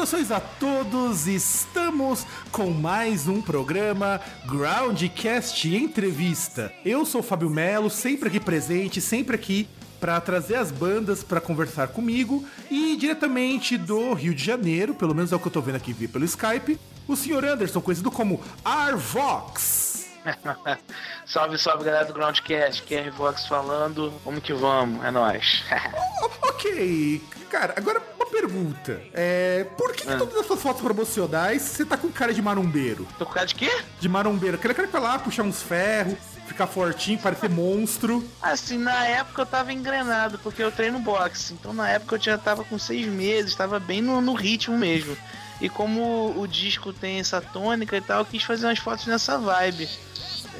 Saudações a todos, estamos com mais um programa Groundcast Entrevista. Eu sou o Fábio Melo, sempre aqui presente, sempre aqui para trazer as bandas para conversar comigo e diretamente do Rio de Janeiro, pelo menos é o que eu tô vendo aqui pelo Skype, o senhor Anderson, conhecido como Arvox. salve, salve galera do Groundcast, Kerry Vox falando, vamos que vamos, é nóis. ok, cara, agora uma pergunta. É, por que, que Ah. todas as suas fotos promocionais você tá com cara de marombeiro? Tô com cara de quê? De marombeiro, aquele cara que vai lá puxar uns ferros, ficar fortinho, parecer monstro. Assim, na época eu tava engrenado, porque eu treino boxe. Então na época eu já tava com seis meses, tava bem no, no ritmo mesmo. E como o disco tem essa tônica e tal, eu quis fazer umas fotos nessa vibe.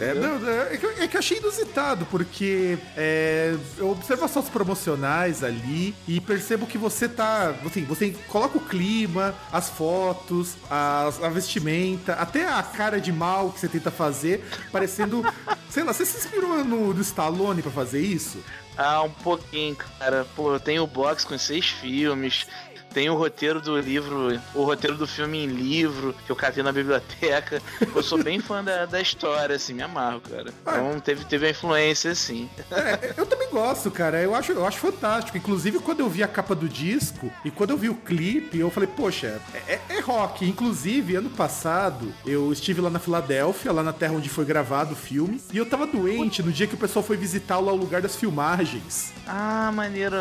É, não, é, que, eu- é que eu achei inusitado, porque é, eu observo as fotos promocionais ali e percebo que você tá. Assim, você coloca o clima, as fotos, as- a vestimenta, até a cara de mal que você tenta fazer, parecendo. sei lá, você se inspirou no, no Stallone pra fazer isso? Ah, um pouquinho, cara. Pô, eu tenho o box com seis filmes. Tem o roteiro do livro, o roteiro do filme em livro, que eu catei na biblioteca. Eu sou bem fã da, da história, assim, me amarro, cara. Então teve, teve a influência, assim. É, eu também gosto, cara. Eu acho, eu acho fantástico. Inclusive, quando eu vi a capa do disco e quando eu vi o clipe, eu falei, poxa, é, é- é rock. Inclusive, ano passado, eu estive lá na Filadélfia, lá na terra onde foi gravado o filme, e eu tava doente no dia que o pessoal foi visitar lá o lugar das filmagens. Ah, maneiro,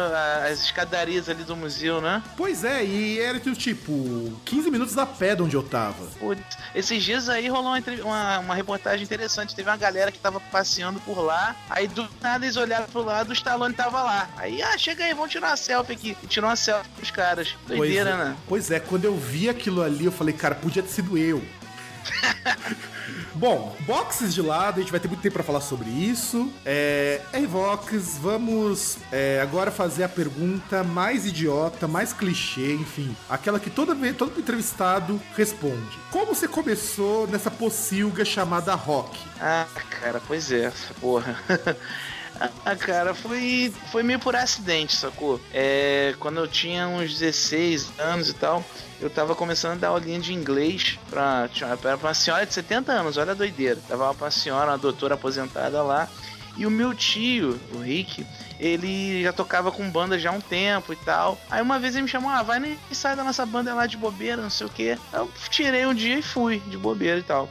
as escadarias ali do museu, né? Pois é, e era tipo 15 minutos a pé de onde eu tava. Putz, esses dias aí rolou uma, uma, uma reportagem interessante. Teve uma galera que tava passeando por lá. Aí do nada eles olharam pro lado, o Stallone tava lá. Aí, ah, chega aí, vamos tirar uma selfie aqui. E tirou uma selfie com os caras. Doideira, pois, é, né? Pois é, quando eu vi aquilo ali, eu falei, cara, podia ter sido eu. Bom, boxes de lado, a gente vai ter muito tempo pra falar sobre isso. É, hey, Vox, vamos é, agora fazer a pergunta mais idiota, mais clichê, enfim, aquela que toda vez, todo entrevistado responde. Como você começou nessa pocilga chamada rock? Ah, cara, pois é, porra. Ah, cara, foi, foi meio por acidente, sacou? É, quando eu tinha uns 16 anos e tal, eu tava começando a dar aulinha de inglês pra, pra uma senhora de 70 anos, olha a doideira. Tava pra uma senhora, uma doutora aposentada lá. E o meu tio, o Rick, ele já tocava com banda já há um tempo e tal. Aí uma vez ele me chamou, ah, vai nem sai da nossa banda lá de bobeira, não sei o que. Eu tirei um dia e fui de bobeira e tal.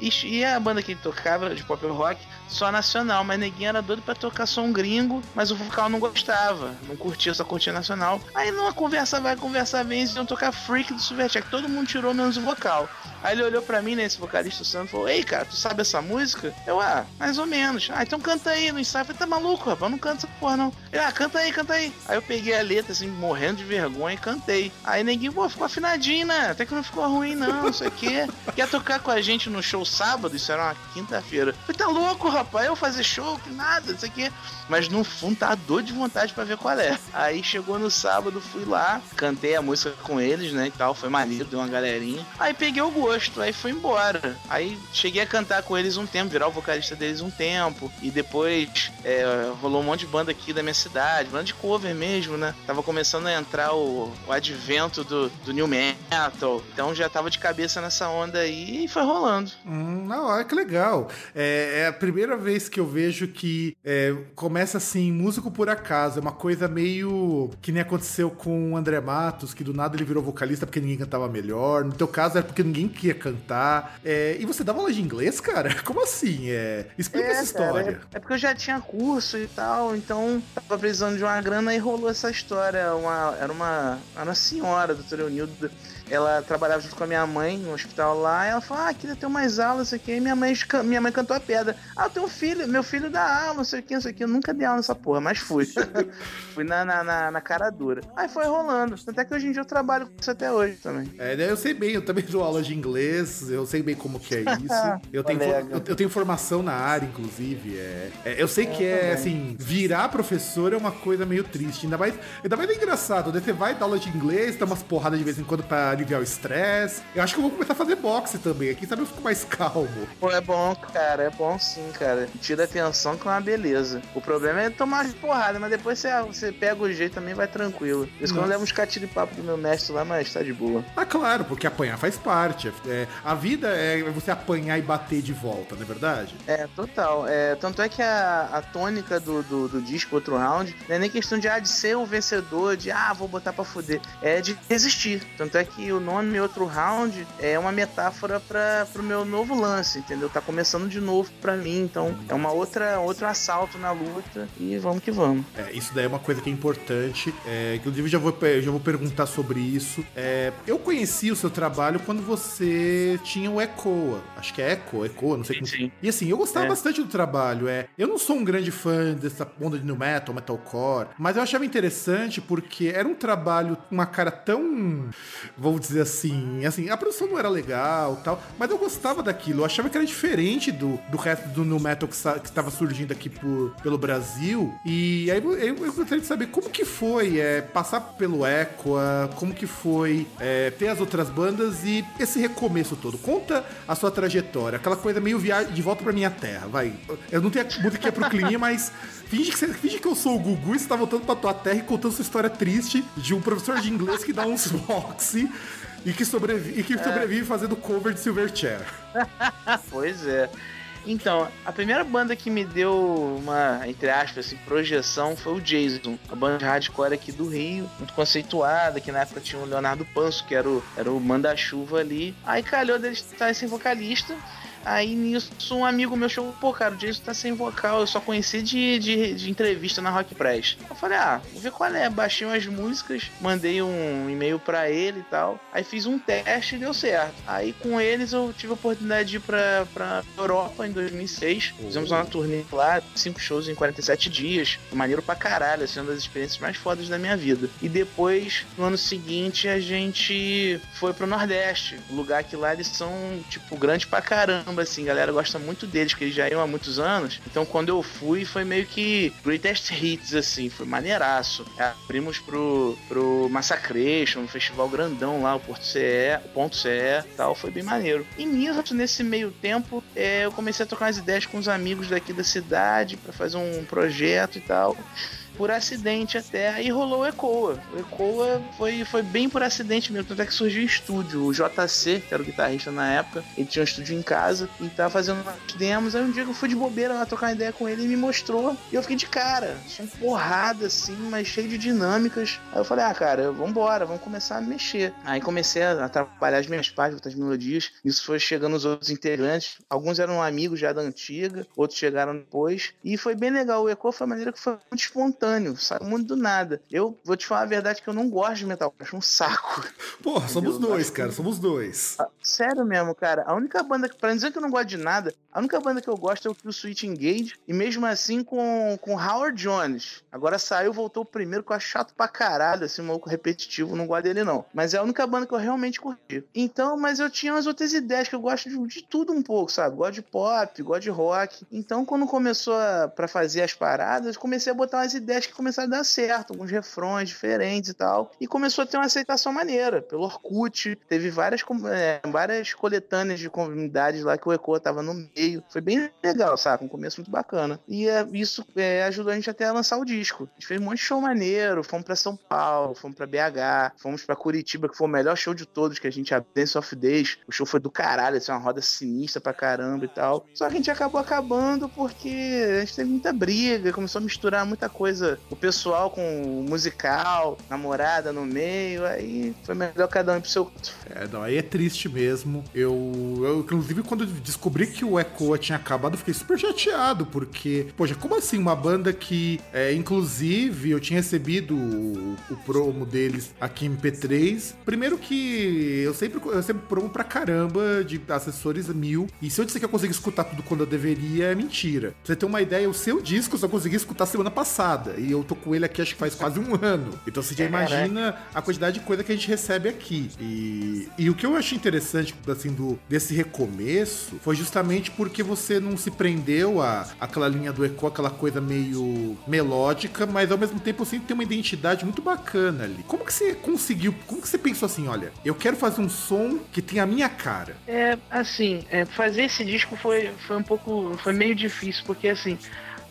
E, e a banda que ele tocava de pop rock, só nacional, mas neguinho era doido pra tocar som gringo, mas o vocal não gostava, não curtia, só curtia nacional. Aí numa conversa vai, conversa vem, eles iam tocar Freak do Supercheck, todo mundo tirou menos o vocal. Aí ele olhou pra mim, né, esse vocalista o e falou: Ei, cara, tu sabe essa música? Eu, ah, mais ou menos. Ah, então canta aí no ensaio. Eu falei, tá maluco, rapaz, não canta essa porra não. Ele, ah, canta aí, canta aí. Aí eu peguei a letra, assim, morrendo de vergonha e cantei. Aí ninguém, pô, ficou afinadinho, né? Até que não ficou ruim, não, não sei o quê. Quer tocar com a gente no show sábado? Isso era uma quinta-feira. Falei, tá louco, rapaz, eu fazer show, que nada, isso aqui. Mas no fundo tá dor de vontade pra ver qual é. Aí chegou no sábado, fui lá, cantei a música com eles, né, e tal, foi maneiro, deu uma galerinha. Aí peguei o gosto, aí fui embora. Aí cheguei a cantar com eles um tempo, virar o vocalista deles um tempo. E depois é, rolou um monte de banda aqui da minha cidade, banda de cover mesmo, né? Tava começando a entrar o, o advento do, do new metal. Então já tava de cabeça nessa onda aí e foi rolando. Hum, não, olha que legal. É, é a primeira vez que eu vejo que é, começa assim, músico por acaso. É uma coisa meio que nem aconteceu com o André Matos, que do nada ele virou vocalista porque ninguém cantava melhor. No teu caso era porque ninguém queria cantar. É, e você dava aula de inglês, cara? Como assim? É, explica essa história. Cara, é, é porque eu já tinha curso e tal, então tava precisando de uma grana e rolou essa história. Uma, era uma, era uma senhora, doutora Eunilda, ela trabalhava junto com a minha mãe no hospital lá, e ela falou, ah, queria ter umas aulas, isso aqui. Aí minha mãe, minha mãe cantou a pedra. Ah, teu filho, meu filho dá aula, não sei o que, não sei o que. Eu nunca dei aula nessa porra, mas fui. fui na, na, na, na, cara dura. Aí foi rolando. Até que hoje em dia eu trabalho com isso até hoje também. É, né, eu sei bem, eu também dou aula de inglês, eu sei bem como que é isso. eu, tenho, eu, eu, tenho formação na área, inclusive. É, é eu sei que é, assim, virar professor é uma coisa meio triste. Ainda mais, ainda mais é engraçado, né? Você vai dar aula de inglês, dá umas porradas de vez em quando pra aliviar o estresse. Eu acho que eu vou começar a fazer boxe também. Aqui sabe eu fico mais calmo. Pô, é bom, cara, é bom sim, cara. Tira a atenção que é uma beleza. O problema é tomar porrada, mas depois você, você pega o jeito também vai tranquilo. Por isso que eu levo uns papo do meu mestre lá, mas tá de boa. Ah, claro, porque apanhar faz parte. É, a vida é você apanhar e bater de volta, não é verdade? É, total. É, tanto é que a, a tônica do, do, do disco Outro Round não é nem questão de, ah, de ser o vencedor, de ah, vou botar pra fuder. É de resistir. Tanto é que o nome Outro Round é uma metáfora para pro meu novo lance, entendeu? Tá começando de novo pra mim, então é uma outra outro assalto na luta e vamos que vamos. É, isso daí é uma coisa que é importante. É, inclusive já vou, já vou perguntar sobre isso. É, eu conheci o seu trabalho quando você tinha o Ecoa. Acho que é Eco, Ecoa, não sei como. Sim. E assim, eu gostava é. bastante do trabalho. É, eu não sou um grande fã dessa onda de new metal, metalcore, mas eu achava interessante porque era um trabalho, uma cara tão, vou dizer assim, assim, a produção não era legal, tal, mas eu gostava daquilo. Eu achava que era diferente do, do resto do new metal que estava surgindo aqui por, pelo Brasil. E aí eu, eu, gostaria de saber como que foi é, passar pelo Echo, como que foi é, ter as outras bandas e esse recomeço todo. Conta a sua trajetória, aquela coisa meio viagem de volta pra minha terra, vai. Eu não tenho muito que ir pro clima, mas finge que, você, finge que eu sou o Gugu e você tá voltando pra tua terra e contando sua história triste de um professor de inglês que dá uns boxe e que sobrevive, e que é. sobrevive fazendo cover de Silverchair. pois é. Então, a primeira banda que me deu uma, entre aspas, assim, projeção foi o Jason, a banda de hardcore aqui do Rio, muito conceituada, que na época tinha o Leonardo Panso, que era o, era o manda-chuva ali. Aí calhou dele estar sem vocalista. Aí nisso, um amigo meu chegou, pô, cara, o Jason tá sem vocal, eu só conheci de, de, de entrevista na Rock Press. Eu falei, ah, vou ver qual é. Baixei umas músicas, mandei um e-mail para ele e tal. Aí fiz um teste e deu certo. Aí com eles eu tive a oportunidade de ir pra, pra Europa em 2006. Uhum. Fizemos uma turnê lá, cinco shows em 47 dias. Maneiro pra caralho, assim, uma das experiências mais fodas da minha vida. E depois, no ano seguinte, a gente foi pro Nordeste, lugar que lá eles são, tipo, grande pra caramba caramba, assim, galera gosta muito deles, porque eles já iam há muitos anos. Então quando eu fui, foi meio que greatest hits, assim, foi maneiraço. Abrimos pro, pro Massacration, um festival grandão lá, o Porto CE, o Ponto CE tal, foi bem maneiro. E nisso, nesse meio tempo, é, eu comecei a trocar umas ideias com os amigos daqui da cidade para fazer um projeto e tal por acidente até, aí rolou o Ecoa. O Ecoa foi, foi bem por acidente mesmo, até que surgiu o estúdio. O JC, que era o guitarrista na época, ele tinha um estúdio em casa e tava fazendo demos. Aí um dia eu fui de bobeira lá trocar uma ideia com ele e me mostrou. E eu fiquei de cara, som porrada assim, mas cheio de dinâmicas. Aí eu falei, ah, cara, vambora, vamos começar a mexer. Aí comecei a trabalhar as minhas partes, outras melodias. Isso foi chegando os outros integrantes. Alguns eram amigos já da antiga, outros chegaram depois. E foi bem legal. O Ecoa foi uma maneira que foi muito espontânea espontâneo, saiu muito do nada. Eu vou te falar a verdade que eu não gosto de metal, acho um saco. Porra, somos dois, cara, somos dois. Ah, sério mesmo, cara. A única banda que, pra dizer que eu não gosto de nada, a única banda que eu gosto é o Kill Switch Engage, e mesmo assim com, com Howard Jones. Agora saiu, voltou o primeiro, que eu acho chato pra caralho, assim, um maluco repetitivo, não gosto dele não. Mas é a única banda que eu realmente curti. Então, mas eu tinha umas outras ideias, que eu gosto de, de tudo um pouco, sabe? Gosto de pop, gosto de rock. Então, quando começou a, pra fazer as paradas, comecei a botar umas ideias ideias que começaram a dar certo, alguns refrões diferentes e tal. E começou a ter uma aceitação maneira. Pelo Orkut, teve várias, é, várias coletâneas de comunidades lá que o Eco tava no meio. Foi bem legal, sabe? Um começo muito bacana. E é, isso é, ajudou a gente até a lançar o disco. A gente fez um monte de show maneiro. Fomos pra São Paulo, fomos pra BH, fomos pra Curitiba, que foi o melhor show de todos que a gente abriu Dance of Days. O show foi do caralho, assim, uma roda sinistra pra caramba e tal. Só que a gente acabou acabando porque a gente teve muita briga, começou a misturar muita coisa coisa, o pessoal com musical, namorada no meio, aí foi melhor cada um pro seu. É, não, aí é triste mesmo. Eu, eu inclusive, quando descobri que o Ecoa tinha acabado, fiquei super chateado, porque, poxa, como assim uma banda que, é, inclusive, eu tinha recebido o, o promo deles aqui em P3. Primeiro que eu sempre, eu sempre promo pra caramba de assessores mil, e se eu disser que eu consegui escutar tudo quando eu deveria, é mentira. Pra você ter uma ideia, o seu disco eu só consegui escutar semana passada, e eu tô com ele aqui acho que faz quase um ano. Então você já imagina a quantidade de coisa que a gente recebe aqui. E, e o que eu achei interessante, assim, do, desse recomeço, foi justamente porque você não se prendeu a aquela linha do Eco, aquela coisa meio melódica, mas ao mesmo tempo assim tem uma identidade muito bacana ali. Como que você conseguiu, como que você pensou assim, olha, eu quero fazer um som que tem a minha cara? É, assim, é, fazer esse disco foi, foi um pouco, foi meio difícil, porque assim,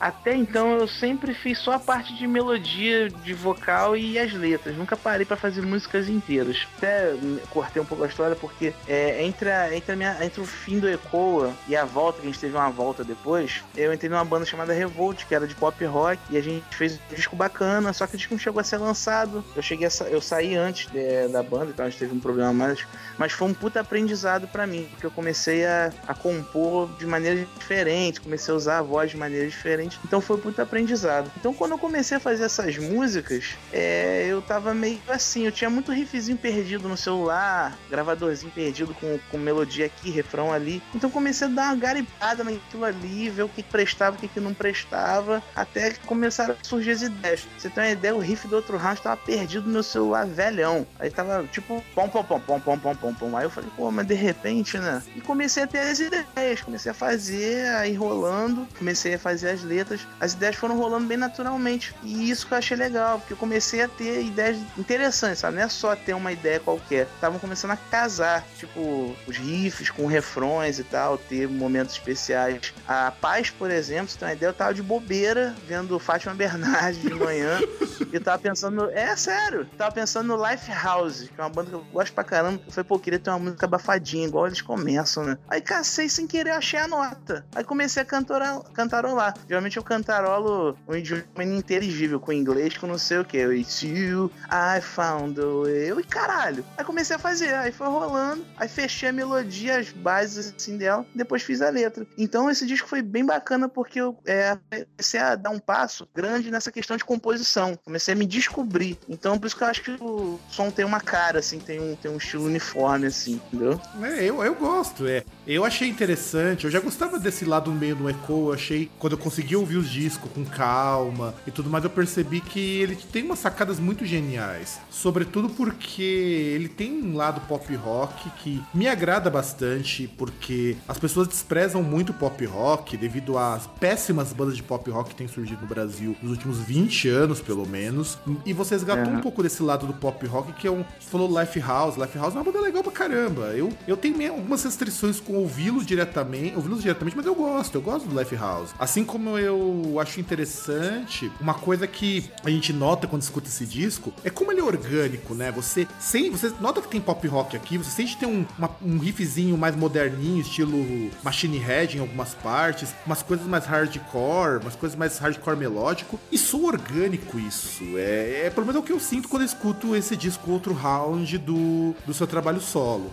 até então eu sempre fiz só a parte de melodia, de vocal e as letras. Nunca parei para fazer músicas inteiras. Até cortei um pouco a história porque é, entre, a, entre, a minha, entre o fim do Ecoa e a volta, que a gente teve uma volta depois, eu entrei numa banda chamada Revolt, que era de pop rock, e a gente fez um disco bacana, só que o disco não chegou a ser lançado. Eu cheguei a, eu saí antes de, da banda, então a gente teve um problema mais. Mas foi um puta aprendizado para mim, porque eu comecei a, a compor de maneira diferente, comecei a usar a voz de maneira diferente então foi muito aprendizado. Então quando eu comecei a fazer essas músicas, é, eu tava meio assim, eu tinha muito riffzinho perdido no celular, gravadorzinho perdido com, com melodia aqui, refrão ali. Então comecei a dar uma garipada naquilo ali, ver o que prestava, o que, não prestava, até que começaram a surgir as ideias. Você tem uma ideia, o riff do outro round tava perdido no meu celular velhão. Aí tava tipo pom pom pom pom pom pom pom pom. Aí eu falei, pô, mas de repente, né? E comecei a ter as ideias, comecei a fazer, aí rolando, comecei a fazer as letras letras, as ideias foram rolando bem naturalmente. E isso que eu achei legal, porque eu comecei a ter ideias interessantes, sabe? Não é só ter uma ideia qualquer. Estavam começando a casar, tipo, os riffs com refrões e tal, ter momentos especiais. A Paz, por exemplo, se tem uma ideia, eu tava de bobeira vendo Fátima Bernardes de manhã e tava pensando, é sério, tava pensando no Life House, que é uma banda que eu gosto pra caramba. Eu falei, pô, queria ter uma música abafadinha, igual eles começam, né? Aí cacei sem querer, achei a nota. Aí comecei a cantarolar. cantarolar. Geralmente eu cantarolo um idioma ininteligível com inglês, com não sei o que. It's you, I found a way. Eu, e caralho. Aí comecei a fazer, aí foi rolando, aí fechei a melodia, as bases assim dela, depois fiz a letra. Então esse disco foi bem bacana porque eu é, comecei a dar um passo grande nessa questão de composição. Comecei a me descobrir. Então por isso que eu acho que o som tem uma cara, assim, tem um, tem um estilo uniforme, assim, entendeu? É, eu, eu gosto, é. Eu achei interessante, eu já gostava desse lado no meio do Echo, eu achei, quando eu consegui ouvir os discos com calma e tudo mais, eu percebi que ele tem umas sacadas muito geniais. Sobretudo porque ele tem um lado pop rock que me agrada bastante, porque as pessoas desprezam muito pop rock devido às péssimas bandas de pop rock que têm surgido no Brasil nos últimos 20 anos, pelo menos. E você resgatou é. um pouco desse lado do pop rock, que é um. Você falou Life House. Life House é uma banda legal pra caramba. Eu, eu tenho algumas restrições com ouvi-los diretamente, ouvi-los diretamente, mas eu gosto, eu gosto do Life House. Assim como eu eu acho interessante, uma coisa que a gente nota quando escuta esse disco, é como ele é orgânico, né? Você, sem, você nota que tem pop rock aqui, você sente que tem um, uma, um riffzinho mais moderninho, estilo Machine Head em algumas partes, umas coisas mais hardcore, umas coisas mais hardcore melódico, e sou orgânico isso. É, é pelo menos é o que eu sinto quando eu escuto esse disco outro round do, do seu trabalho solo.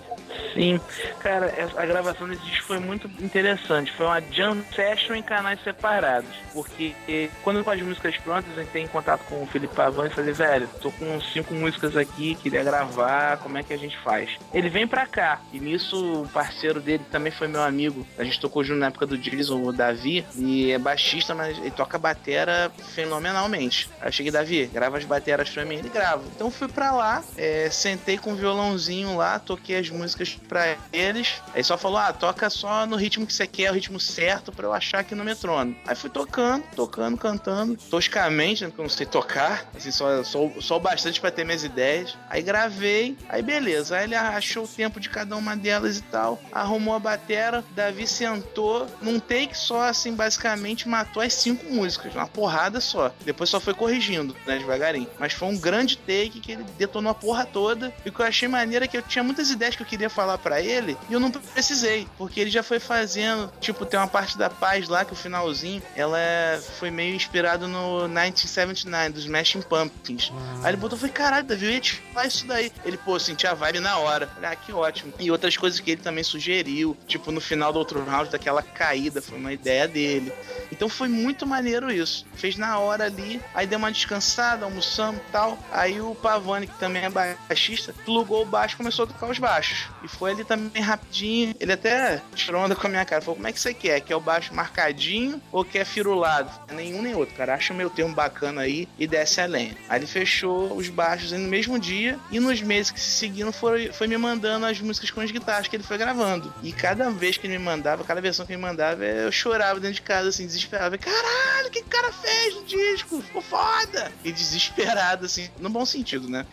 Sim, cara, a gravação desse disco foi muito interessante. Foi uma jam session em canais separados. Porque quando com as músicas prontas, a gente tem contato com o Felipe Pavan e falei, velho, tô com cinco músicas aqui, queria gravar, como é que a gente faz? Ele vem pra cá, e nisso o parceiro dele também foi meu amigo. A gente tocou junto na época do Jason, o Davi, e é baixista, mas ele toca batera fenomenalmente. Aí eu cheguei, Davi, grava as bateras pra mim, ele grava. Então fui pra lá, é, sentei com o violãozinho lá, toquei as músicas pra eles. Aí só falou: ah, toca só no ritmo que você quer, o ritmo certo pra eu achar aqui no metrônomo. Aí fui tocando, tocando, cantando, toscamente, né, porque eu não sei tocar, assim, só, só, só bastante pra ter minhas ideias. Aí gravei, aí beleza. Aí ele achou o tempo de cada uma delas e tal, arrumou a batera, Davi sentou num take só, assim, basicamente matou as cinco músicas, uma porrada só. Depois só foi corrigindo, né, devagarinho. Mas foi um grande take que ele detonou a porra toda. E o que eu achei maneiro é que eu tinha muitas ideias que eu queria falar falar para ele e eu não precisei, porque ele já foi fazendo, tipo, tem uma parte da paz lá que o finalzinho, ela é, foi meio inspirado no 1979 dos Smashing Pumpkins. Ah. Aí ele botou, foi caralho, Davi, eu ia te falar isso daí. Ele, pô, senti a vibe na hora. Falei, ah, que ótimo. E outras coisas que ele também sugeriu, tipo, no final do outro round, daquela caída, foi uma ideia dele. Então foi muito maneiro isso. Fez na hora ali, aí deu uma descansada, almoçamos e tal. Aí o Pavone, que também é baixista, plugou o baixo e começou a tocar os baixos. E foi ali também rapidinho. Ele até tirou onda com a minha cara. Falou: como é que você quer? Quer o baixo marcadinho ou quer firulado? Nenhum nem outro, cara. Acha o meu termo bacana aí e desce a lenha. Aí ele fechou os baixos no mesmo dia e nos meses que se seguiram foi, foi me mandando as músicas com as guitarras que ele foi gravando. E cada vez que ele me mandava, cada versão que ele me mandava, eu chorava dentro de casa, assim, desesperado. Caralho, o que o cara fez no disco? Ficou foda! E desesperado, assim, no bom sentido, né?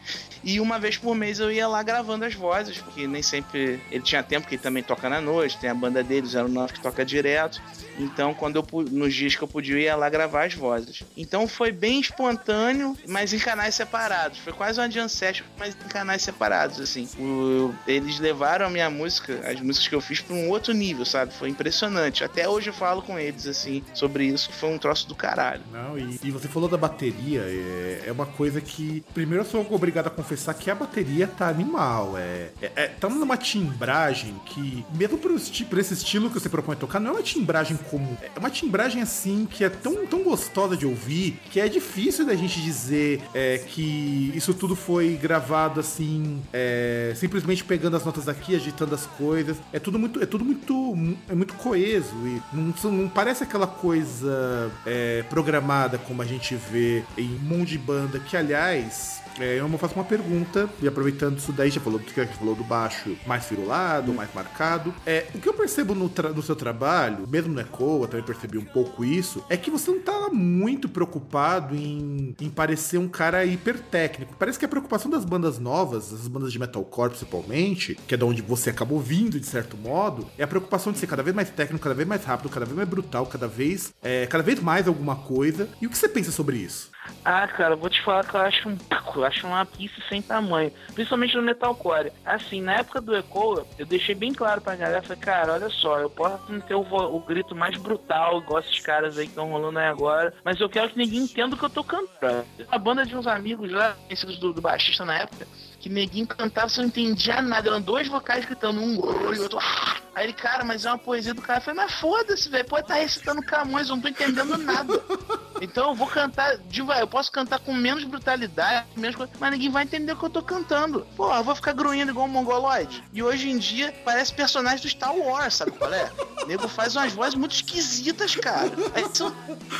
E uma vez por mês eu ia lá gravando as vozes, porque nem sempre ele tinha tempo, porque ele também toca na noite, tem a banda dele, o 09 que toca direto. Então, quando eu nos dias que eu podia, eu ia lá gravar as vozes. Então foi bem espontâneo, mas em canais separados. Foi quase uma jam mas em canais separados, assim. O, eles levaram a minha música, as músicas que eu fiz, para um outro nível, sabe? Foi impressionante. Até hoje eu falo com eles, assim, sobre isso, que foi um troço do caralho. Não, e, e você falou da bateria, é, é, uma coisa que. Primeiro eu sou obrigado a confessar que a bateria tá animal. É, é, é tá numa timbragem que, mesmo por esse estilo que você propõe tocar, não é uma timbragem É uma timbragem assim que é tão, tão gostosa de ouvir que é difícil da gente dizer é, que isso tudo foi gravado assim, é, simplesmente pegando as notas daqui, agitando as coisas. É tudo muito, é tudo muito, é muito coeso e não, não parece aquela coisa é, programada como a gente vê em um monte de banda que, aliás, é, eu faço uma pergunta, e aproveitando isso daí, já falou, já falou do baixo mais firulado, mais marcado. É, o que eu percebo no, no seu trabalho, mesmo no Echo, eu também percebi um pouco isso, é que você não tá muito preocupado em, em parecer um cara hiper técnico. Parece que a preocupação das bandas novas, das bandas de metalcore principalmente, que é de onde você acabou vindo de certo modo, é a preocupação de ser cada vez mais técnico, cada vez mais rápido, cada vez mais brutal, cada vez, é, cada vez mais alguma coisa. E o que você pensa sobre isso? Ah, cara, vou te falar que eu acho um eu acho uma pista sem tamanho, principalmente no metalcore. Assim, na época do Echo, eu deixei bem claro pra galera, falei, cara, olha só, eu posso não ter o, o grito mais brutal, igual esses caras aí que estão rolando aí agora, mas eu quero que ninguém entenda o que eu tô cantando. A banda de uns amigos lá, conhecidos do, do baixista na época, que neguinho cantava, você não entendia nada. Eram dois vocais gritando, um e outro. Aí ele, cara, mas é uma poesia do cara. Eu falei, mas foda-se, velho. Pode estar tá recitando Camões, eu não tô entendendo nada. Então eu vou cantar, eu posso cantar com menos brutalidade, menos mas ninguém vai entender o que eu tô cantando. Pô, eu vou ficar grunhindo igual um mongoloide. E hoje em dia parece personagem do Star Wars, sabe qual é? O nego faz umas vozes muito esquisitas, cara. Esse é o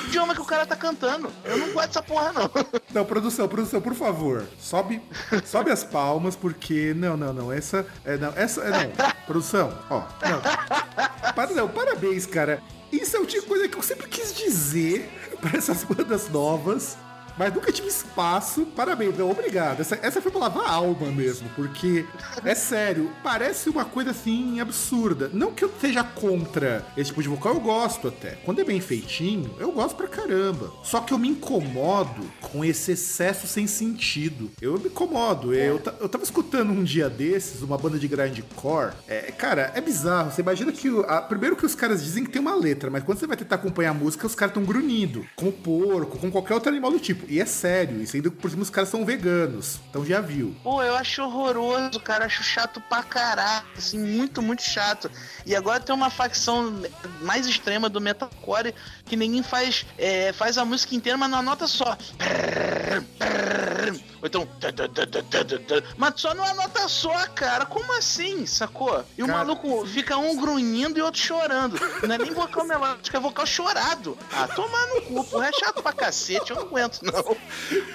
idioma que o cara tá cantando. Eu não gosto dessa porra, não. Não, produção, produção, por favor. Sobe, sobe as palmas, porque. Não, não, não. Essa. É, não, essa. É, não. Produção, ó. Não. Para, não, parabéns, cara. Isso é o tipo de coisa que eu sempre quis dizer para essas bandas novas mas nunca tive espaço. Parabéns, não, obrigado. Essa, essa foi pra lavar a alma mesmo, porque é sério, parece uma coisa assim absurda. Não que eu seja contra esse tipo de vocal, eu gosto até. Quando é bem feitinho, eu gosto pra caramba. Só que eu me incomodo com esse excesso sem sentido. Eu me incomodo. Eu, eu tava escutando um dia desses uma banda de grindcore. É, cara, é bizarro. Você imagina que. A, primeiro que os caras dizem que tem uma letra, mas quando você vai tentar acompanhar a música, os caras estão grunhindo. Com porco, com qualquer outro animal do tipo. E é sério, isso ainda por cima os caras são veganos. Então já viu. Pô, eu acho horroroso, cara. Acho chato pra caralho. Assim, muito, muito chato. E agora tem uma facção mais extrema do metalcore que ninguém faz, é, faz a música inteira, mas numa nota só. Ou então. Mas só numa nota só, cara. Como assim, sacou? E o cara... maluco fica um grunhindo e outro chorando. Não é nem vocal melódico, é vocal chorado. Ah, tomar no cu, porra. É chato pra cacete, eu não aguento, não.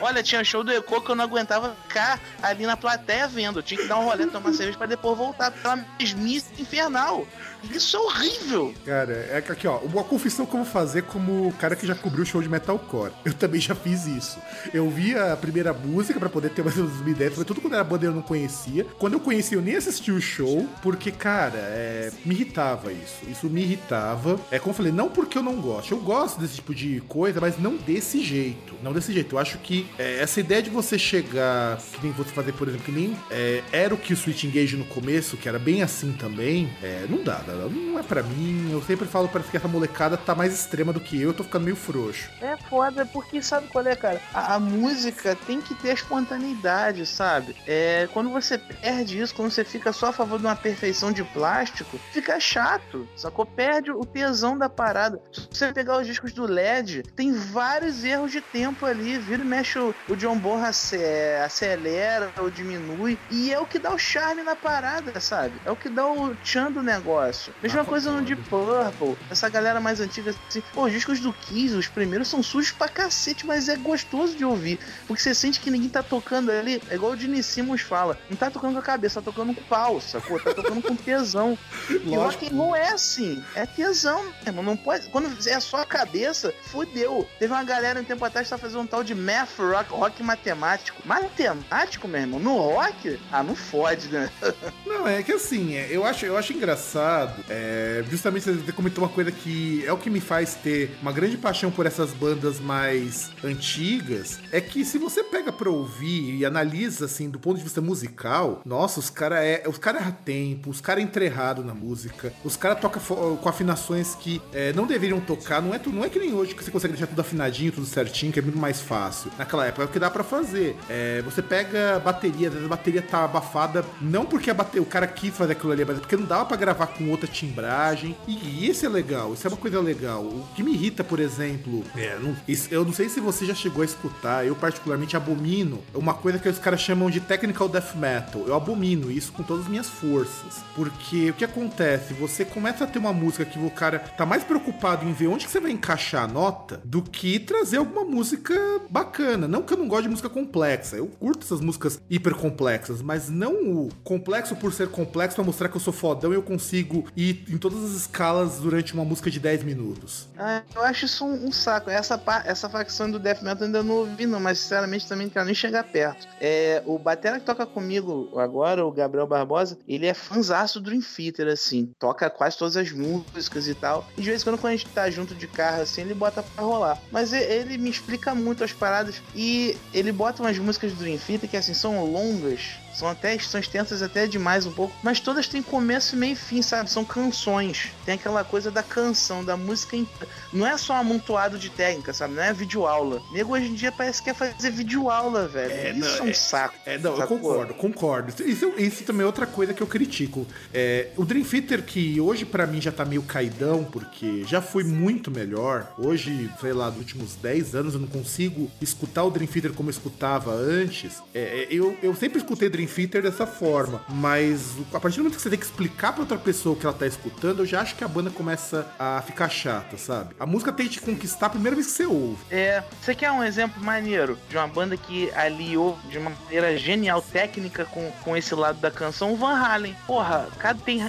Olha, tinha show do Eco que eu não aguentava ficar ali na plateia vendo. Eu tinha que dar um rolê, tomar cerveja pra depois voltar pela mesmice infernal. Isso é horrível. Cara, é aqui, ó. Uma confissão que eu vou fazer como cara que já cobriu o show de metalcore. Eu também já fiz isso. Eu vi a primeira música pra poder ter mais ou menos. Foi tudo quando era banda eu não conhecia. Quando eu conheci, eu nem assisti o show, porque, cara, é, me irritava isso. Isso me irritava. É como eu falei, não porque eu não gosto. Eu gosto desse tipo de coisa, mas não desse jeito. Não desse jeito. Eu acho que é, essa ideia de você chegar, que nem você fazer, por exemplo, que nem é, era o que o Switch Engage no começo, que era bem assim também, é, não dá, não é para mim. Eu sempre falo, parece que essa molecada tá mais extrema do que eu, eu tô ficando meio frouxo. É foda, porque sabe qual é, cara? A, a música tem que ter a espontaneidade, sabe? É, quando você perde isso, quando você fica só a favor de uma perfeição de plástico, fica chato, sacou? Perde o tesão da parada. Se você pegar os discos do LED, tem vários erros de tempo ali, vira e mexe o, o John Bonham acelera ou diminui, e é o que dá o charme na parada, sabe? É o que dá o tchan do negócio. Mesma ah, coisa no Deep Purple, essa galera mais antiga, assim, pô, os discos do Kiss, os primeiros são sujos pra cacete, mas é gostoso de ouvir, porque você sente que ninguém tá tocando ali, é igual o Gene Simmons fala, não tá tocando com a cabeça, tá tocando com pau, sacou? Tá tocando com tesão. E rock and roll é assim, é tesão, mesmo, não pode, quando é só a cabeça, fodeu. Teve uma galera um tempo atrás que tá fazendo um tal de math rock, rock matemático. Matemático, meu irmão, no rock? Ah, não fode, né? Não, é que assim, é, eu acho, eu acho engraçado, é, justamente você comentou uma coisa que é o que me faz ter uma grande paixão por essas bandas mais antigas, é que se você pega pra ouvir e analisa, assim, do ponto de vista musical, nossa, os caras é, os cara erram tempo, os caras entrerado na música, os caras tocam com afinações que é, não deveriam tocar, não é, não é que nem hoje que você consegue deixar tudo afinadinho, tudo certinho, que é muito mais fácil. Naquela época é o que dá para fazer. É, você pega bateria, a bateria tá abafada, não porque a bateria, o cara quis fazer aquilo ali, mas é porque não dava para gravar com outra timbragem. E isso é legal, isso é uma coisa legal. O que me irrita, por exemplo, é, não, isso, eu não sei se você já chegou a escutar, eu particularmente abomino uma coisa que os caras chamam de technical death metal. Eu abomino isso com todas as minhas forças. Porque o que acontece? Você começa a ter uma música que o cara tá mais preocupado em ver onde que você vai encaixar a nota do que trazer alguma música bacana. Não que eu não gosto de música complexa. Eu curto essas músicas hiper complexas, mas não o complexo por ser complexo pra mostrar que eu sou fodão e eu consigo ir em todas as escalas durante uma música de 10 minutos. Ah, eu acho isso um, um saco. Essa, essa facção do Death Metal ainda não ouvi, não, mas sinceramente também não quero nem chegar perto. É, o Batera que toca comigo agora, o Gabriel Barbosa, ele é fãzaço do Dream Theater, assim. Toca quase todas as músicas e tal. E de vez em quando, quando a gente tá junto de carro, assim, ele bota pra rolar. Mas ele me explica muito as paradas e ele bota umas músicas do Dream Theater que, assim, são longas são até são extensas até demais um pouco, mas todas têm começo, meio e fim, sabe? São canções. Tem aquela coisa da canção, da música. Não é só amontoado de técnica, sabe? Não é videoaula. Nego hoje em dia parece que quer fazer videoaula, velho. É, isso não, é um é, saco. É, não, eu concordo, concordo. Isso, isso também é outra coisa que eu critico. É, o Dream Theater, que hoje para mim já tá meio caidão, porque já foi muito melhor. Hoje, sei lá, nos últimos 10 anos eu não consigo escutar o Dream Theater como eu escutava antes. É, é eu, eu sempre escutei Dream Dream Theater dessa forma. Mas a partir do momento que você tem que explicar pra outra pessoa o que ela tá escutando, eu já acho que a banda começa a ficar chata, sabe? A música tem que te conquistar a primeira vez que você ouve. É. Você quer um exemplo maneiro de uma banda que aliou de uma maneira genial, técnica, com, com esse lado da canção? O Van Halen. Porra, cada, tem,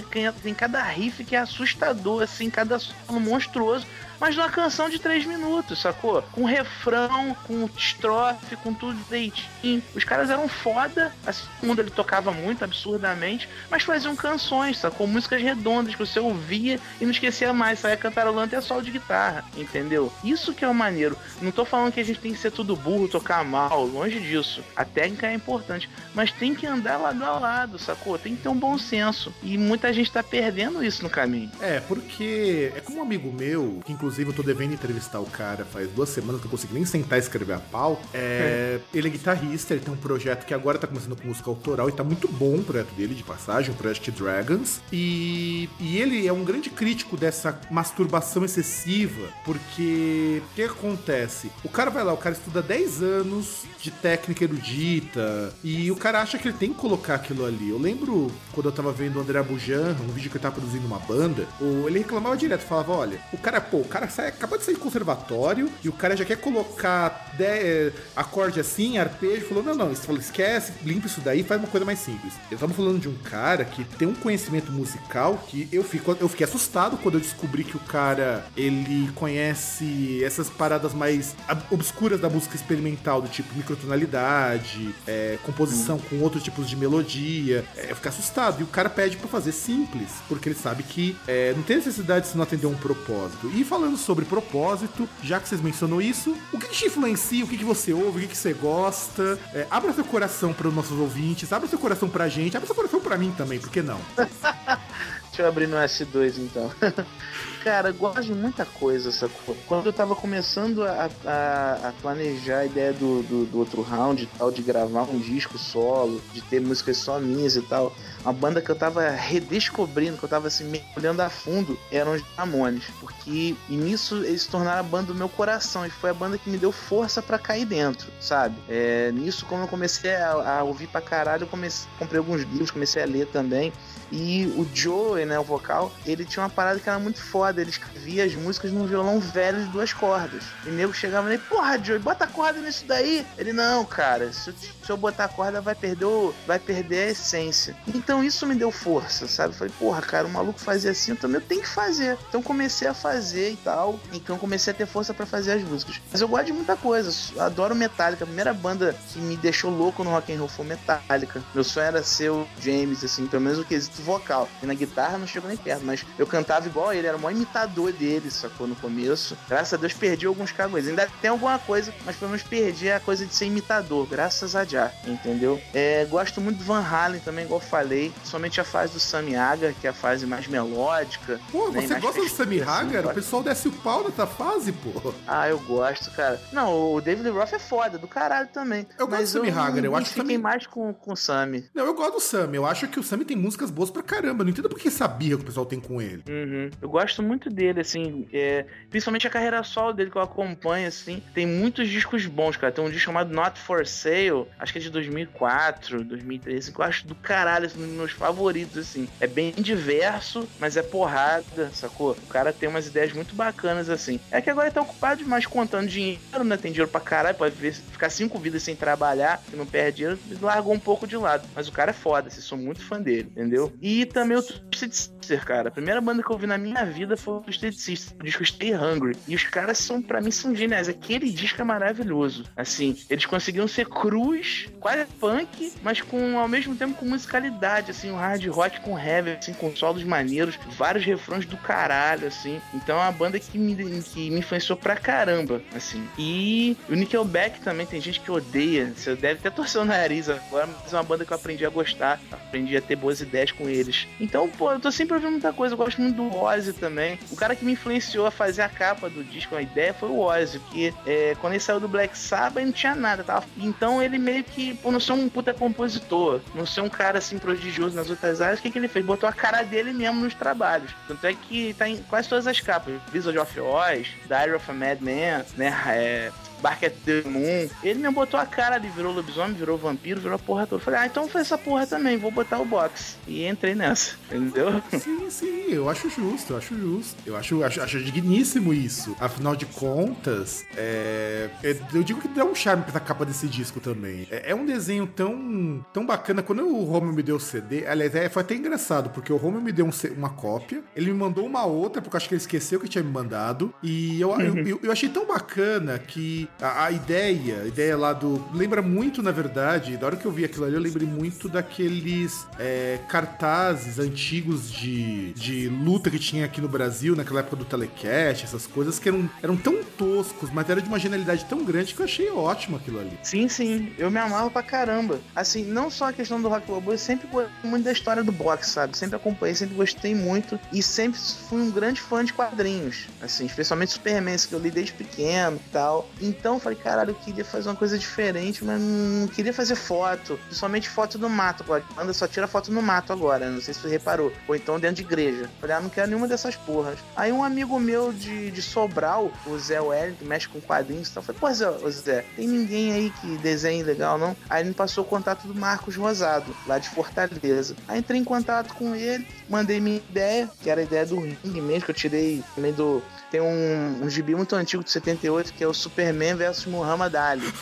tem cada riff que é assustador, assim, cada solo monstruoso mas numa canção de três minutos, sacou? Com refrão, com estrofe, com tudo direitinho. Os caras eram foda, assim, o mundo ele tocava muito, absurdamente, mas faziam canções, sacou? Músicas redondas que você ouvia e não esquecia mais, saia cantarolando até solo de guitarra, entendeu? Isso que é o maneiro. Não tô falando que a gente tem que ser tudo burro, tocar mal, longe disso. A técnica é importante, mas tem que andar lado a lado, sacou? Tem que ter um bom senso. E muita gente tá perdendo isso no caminho. É, porque é como um amigo meu, que inclusive Inclusive, eu tô devendo entrevistar o cara faz duas semanas que eu consegui nem sentar e escrever a pau. É, ele é guitarrista, ele tem um projeto que agora tá começando com música autoral e tá muito bom o projeto dele, de passagem, o Project Dragons. E, e ele é um grande crítico dessa masturbação excessiva, porque o que acontece? O cara vai lá, o cara estuda 10 anos de técnica erudita e o cara acha que ele tem que colocar aquilo ali. Eu lembro quando eu tava vendo o André Bujan, um vídeo que ele tava produzindo uma banda, ele reclamava direto, falava: olha, o cara, pô, o cara sai, acabou de sair do conservatório e o cara já quer colocar de, é, acorde assim, arpejo, falou, não, não, esquece, limpa isso daí, faz uma coisa mais simples. Eu tava falando de um cara que tem um conhecimento musical que eu, fico, eu fiquei assustado quando eu descobri que o cara, ele conhece essas paradas mais obscuras da música experimental, do tipo microtonalidade, é, composição hum. com outros tipos de melodia. É, eu fiquei assustado. E o cara pede para fazer simples, porque ele sabe que é, não tem necessidade se não atender um propósito. E falando sobre propósito, já que vocês mencionou isso, o que, que te influencia? O que, que você ouve? O que, que você gosta? É, abra seu coração para os nossos ouvintes, abra seu coração pra gente, abra seu coração pra mim também, por que não? Deixa eu abrir no S2 então. Cara, gosto de muita coisa, sacou? Quando eu tava começando a, a, a planejar a ideia do, do, do, outro round e tal, de gravar um disco solo, de ter músicas só minhas e tal, a banda que eu tava redescobrindo, que eu tava assim, olhando a fundo, eram os Ramones. Porque e nisso eles se tornaram a banda do meu coração. E foi a banda que me deu força para cair dentro, sabe? É, nisso, como eu comecei a, a ouvir pra caralho, eu comecei, comprei alguns livros, comecei a ler também. E o Joe, né, o vocal, ele tinha uma parada que era muito foda. Ele escrevia as músicas num violão velho de duas cordas. E nego chegava e porra, Joe, bota a corda nisso daí. Ele, não, cara, se eu, se eu botar a corda vai perder, o, vai perder a essência. Então isso me deu força, sabe? falei, porra, cara, o maluco fazia assim, eu também tenho que fazer. Então comecei a fazer e tal. Então comecei a ter força para fazer as músicas. Mas eu gosto de muita coisa. Adoro Metallica. A primeira banda que me deixou louco no rock and roll foi Metallica. Meu sonho era ser o James, assim, pelo menos o quesito vocal. E na guitarra não chegou nem perto, mas eu cantava igual ele, era o maior imitador dele, sacou? No começo. Graças a Deus perdi alguns cagões. Ainda tem alguma coisa, mas pelo menos perdi a coisa de ser imitador, graças a já, entendeu? É, gosto muito do Van Halen também, igual falei. Somente a fase do Sammy Hagar, que é a fase mais melódica. Pô, né, você gosta do Sammy assim, Hagar? O pessoal desce o pau nessa fase, pô. Ah, eu gosto, cara. Não, o David Roth é foda, do caralho também. Eu gosto do Sammy Hagar, eu acho que. Fiquei mais com, com o Sammy. Não, eu gosto do Sammy. Eu acho que o Sammy tem músicas boas pra caramba. Não entendo por que essa birra que o pessoal tem com ele. Uhum. Eu gosto muito dele, assim. É... Principalmente a carreira solo dele que eu acompanho, assim. Tem muitos discos bons, cara. Tem um disco chamado Not For Sale, acho que é de 2004, 2013, que eu acho do caralho, assim, dos meus favoritos, assim. É bem diverso, mas é porrada, sacou? O cara tem umas ideias muito bacanas, assim. É que agora ele tá ocupado demais contando dinheiro, né? Tem dinheiro pra caralho, pode ficar cinco vidas sem trabalhar, que não perde dinheiro, largou um pouco de lado. Mas o cara é foda, assim, sou muito fã dele, entendeu? E também o Twisted Sister, cara. A primeira banda que eu vi na minha vida foi o Twisted Sister, o disco Stay Hungry. E os caras são, para mim, são geniais. Aquele disco é maravilhoso. Assim, eles conseguiram ser cruz, quase punk, mas com, ao mesmo tempo, com musicalidade, assim, um hard rock com heavy, assim, com solos maneiros, vários refrões do caralho, assim. Então é uma banda que me, que me influenciou pra caramba, assim. E o Nickelback também, tem gente que odeia. Você deve até torcer o nariz agora, mas é uma banda que eu aprendi a gostar. Aprendi a ter boas ideias com eles. Então, pô, eu tô sempre ouvindo muita coisa. Eu gosto muito do Ozzy também. O cara que me influenciou a fazer a capa do disco, a ideia, foi o Ozzy. Porque é, quando ele saiu do Black Sabbath, não tinha nada. Tava... Então ele meio que, por não ser um puta compositor, não ser um cara assim prodigioso nas outras áreas, o que, que ele fez? Botou a cara dele mesmo nos trabalhos. Tanto é que tá em quase todas as capas. Wizard of Oz, Diary of a Madman, né? É, Bark at the Moon. Ele me botou a cara ali, virou lobisomem, virou vampiro, virou a porra toda. falei, ah, então foi essa porra também, vou botar o box. E entrei nessa, entendeu? Sim, sim, eu acho justo, eu acho justo. Eu acho, acho, acho digníssimo isso. Afinal de contas, é, é, eu digo que dá um charme pra capa desse disco também. É, é, um desenho tão, tão bacana. Quando o Romeo me deu o CD, aliás, é, foi até engraçado, porque o Romeo me deu um, uma cópia, ele me mandou uma outra, porque eu acho que ele esqueceu que tinha me mandado. E eu, uhum. eu, eu, eu achei tão bacana que a, a, ideia, a ideia lá do. Lembra muito, na verdade, da hora que eu vi aquilo ali, eu lembrei muito daqueles é, cartazes antigos de, de luta que tinha aqui no Brasil, naquela época do telecast, essas coisas que eram, eram tão toscos, mas era de uma genialidade tão grande que eu achei ótimo aquilo ali. Sim, sim, eu me amava pra caramba. Assim, não só a questão do rock balboa, eu sempre gostei muito da história do boxe, sabe? Sempre acompanhei, sempre gostei muito e sempre fui um grande fã de quadrinhos, assim, especialmente Superman, que eu li desde pequeno e tal. Então eu falei, caralho, eu queria fazer uma coisa diferente, mas não queria fazer foto. Principalmente foto do mato. A banda só tira foto no mato agora, não sei se você reparou. Ou então dentro de igreja. Falei, ah, não quero nenhuma dessas porras. Aí um amigo meu de, de Sobral, o Zé Wellington, que mexe com quadrinhos e tal, falei, pô, Zé, Zé, tem ninguém aí que desenhe legal, não? Aí ele me passou o contato do Marcos Rosado, lá de Fortaleza. Aí entrei em contato com ele, mandei minha ideia, que era a ideia do ringue mesmo, que eu tirei também do. Tem um, um gibi muito antigo de 78 que é o Superman versus Muhammad Ali.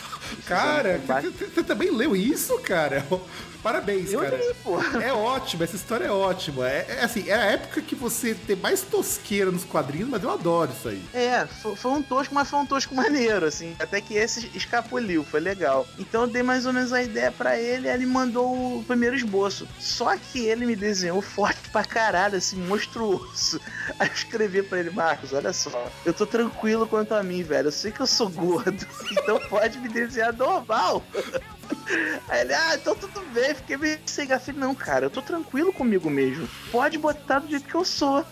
Cara, você também leu isso, cara? Parabéns, eu cara. Li, pô. É ótimo, essa história é ótima. É, é, assim, é a época que você tem mais tosqueira nos quadrinhos, mas eu adoro isso aí. É, foi, foi, um tosco, mas foi um tosco maneiro, assim. Até que esse escapuliu, foi legal. Então eu dei mais ou menos a ideia para ele, ele mandou o primeiro esboço. Só que ele me desenhou forte pra caralho, assim, monstruoso. Aí eu escrevi pra ele, Marcos, olha só, eu tô tranquilo quanto a mim, velho. Eu sei que eu sou gordo, então pode me desenhar normal. Aí ele, ah, então tudo bem, fiquei meio sem gafe. Não, cara, eu tô tranquilo comigo mesmo. Pode botar do jeito que eu sou.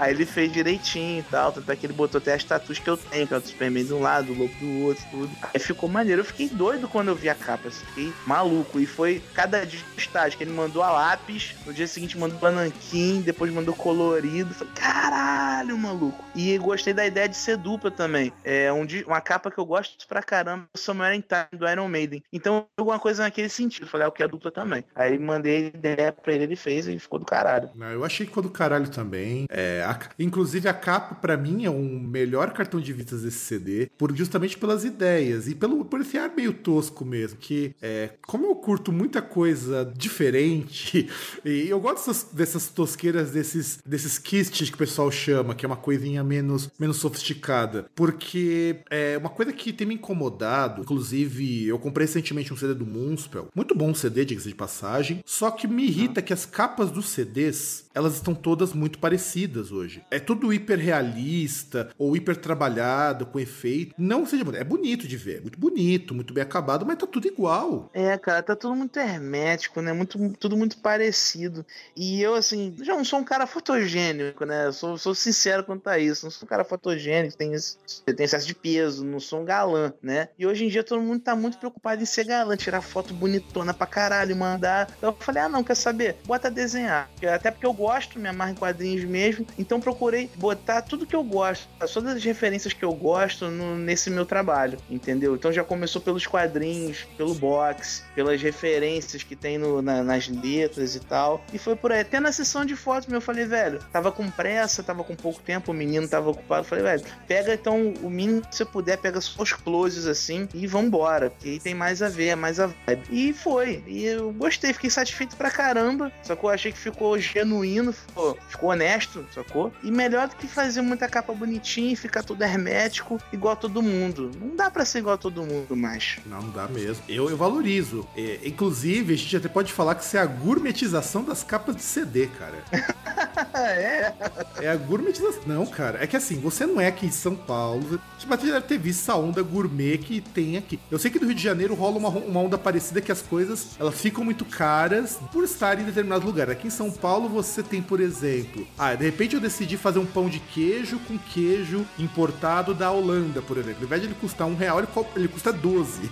Aí ele fez direitinho e tal, tanto é que ele botou até as tatuas que eu tenho, que é o Superman de um lado, o Lobo do outro, tudo. Aí ficou maneiro. Eu fiquei doido quando eu vi a capa, assim, fiquei maluco. E foi cada dia estágio que ele mandou a lápis, no dia seguinte mandou bananquim, depois mandou colorido. Falei, caralho, maluco. E gostei da ideia de ser dupla também. É um, uma capa que eu gosto pra caramba, Samuel em Time do Iron Maiden. Então, alguma coisa naquele sentido. Falei, ah, eu quero dupla também. Aí mandei ideia pra ele, ele fez e ficou do caralho. Não, eu achei que ficou do caralho também. É, a, inclusive, a capa, para mim, é um melhor cartão de visitas desse CD, por, justamente pelas ideias e pelo, por esse ar meio tosco mesmo. Que, é, como eu curto muita coisa diferente, e eu gosto dessas, dessas tosqueiras, desses, desses kists que o pessoal chama, que é uma coisinha menos, menos sofisticada. Porque é uma coisa que tem me incomodado, inclusive, eu comprei recentemente um CD do Moonspell, muito bom CD, diga-se de passagem, só que me irrita que as capas dos CDs, elas estão todas muito parecidas hoje. É tudo hiper realista ou hiper trabalhado, com efeito. Não seja é bonito de ver, muito bonito, muito bem acabado, mas tá tudo igual. É, cara, tá tudo muito hermético, né? Muito, tudo muito parecido. E eu, assim, já não sou um cara fotogênico, né? Sou, sou sincero quanto a isso. Não sou um cara fotogênico, tem, tem excesso de peso, não sou um galã, né? E hoje em dia todo mundo tá muito preocupado em ser galã, tirar foto bonitona pra caralho, mandar. Então eu falei, ah, não, quer saber? Bota desenhar. Até porque eu gosto, me amarro em quadrinhos mesmo. Então procurei botar tudo que eu gosto, todas as referências que eu gosto no, nesse meu trabalho, entendeu? Então já começou pelos quadrinhos, pelo box, pelas referências que tem no, na, nas letras e tal. E foi por aí. Até na sessão de fotos, meu, eu falei, velho, tava com pressa, tava com pouco tempo, o menino tava ocupado. Eu falei, velho, pega então o mínimo que você puder, pega só os closes assim e vambora. Porque aí tem mais a ver, é mais a vibe. E foi. E eu gostei, fiquei satisfeito pra caramba. Só que eu achei que ficou genuíno, ficou, ficou honesto, sacou? E melhor do que fazer muita capa bonitinha e ficar tudo hermético, igual a todo mundo. Não dá pra ser igual a todo mundo mais. Não, não dá mesmo. Eu, eu valorizo. É, inclusive, a gente até pode falar que isso é a gourmetização das capas de CD, cara. é. É a gourmetização. Não, cara. É que assim, você não é aqui em São Paulo. Você deve ter visto essa onda gourmet que tem aqui. Eu sei que no Rio de Janeiro rola uma, uma onda parecida que as coisas elas ficam muito caras por estar em determinados lugares. Aqui em São Paulo você tem, por exemplo, ah, de repente eu decidi fazer um pão de queijo com queijo importado da Holanda, por exemplo. Ao invés de ele custar um real, ele, ele custa 12.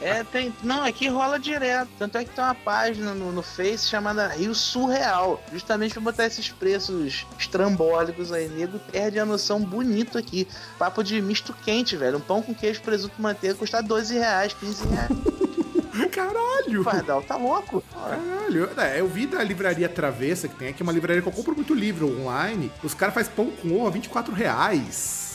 É, tem. Não, aqui rola direto. Tanto é que tem uma página no, no Face chamada Rio Surreal. Justamente pra botar esses preços estrambólicos aí. Nego perde a noção bonito aqui. Papo de misto quente, velho. Um pão com queijo, presunto e manteiga custa 12 reais, 15 reais. Caralho! Pardal, tá louco? Caralho. É, eu vi da livraria Travessa, que tem aqui uma livraria que eu compro muito livro online. Os caras fazem pão com ovo a 24 reais.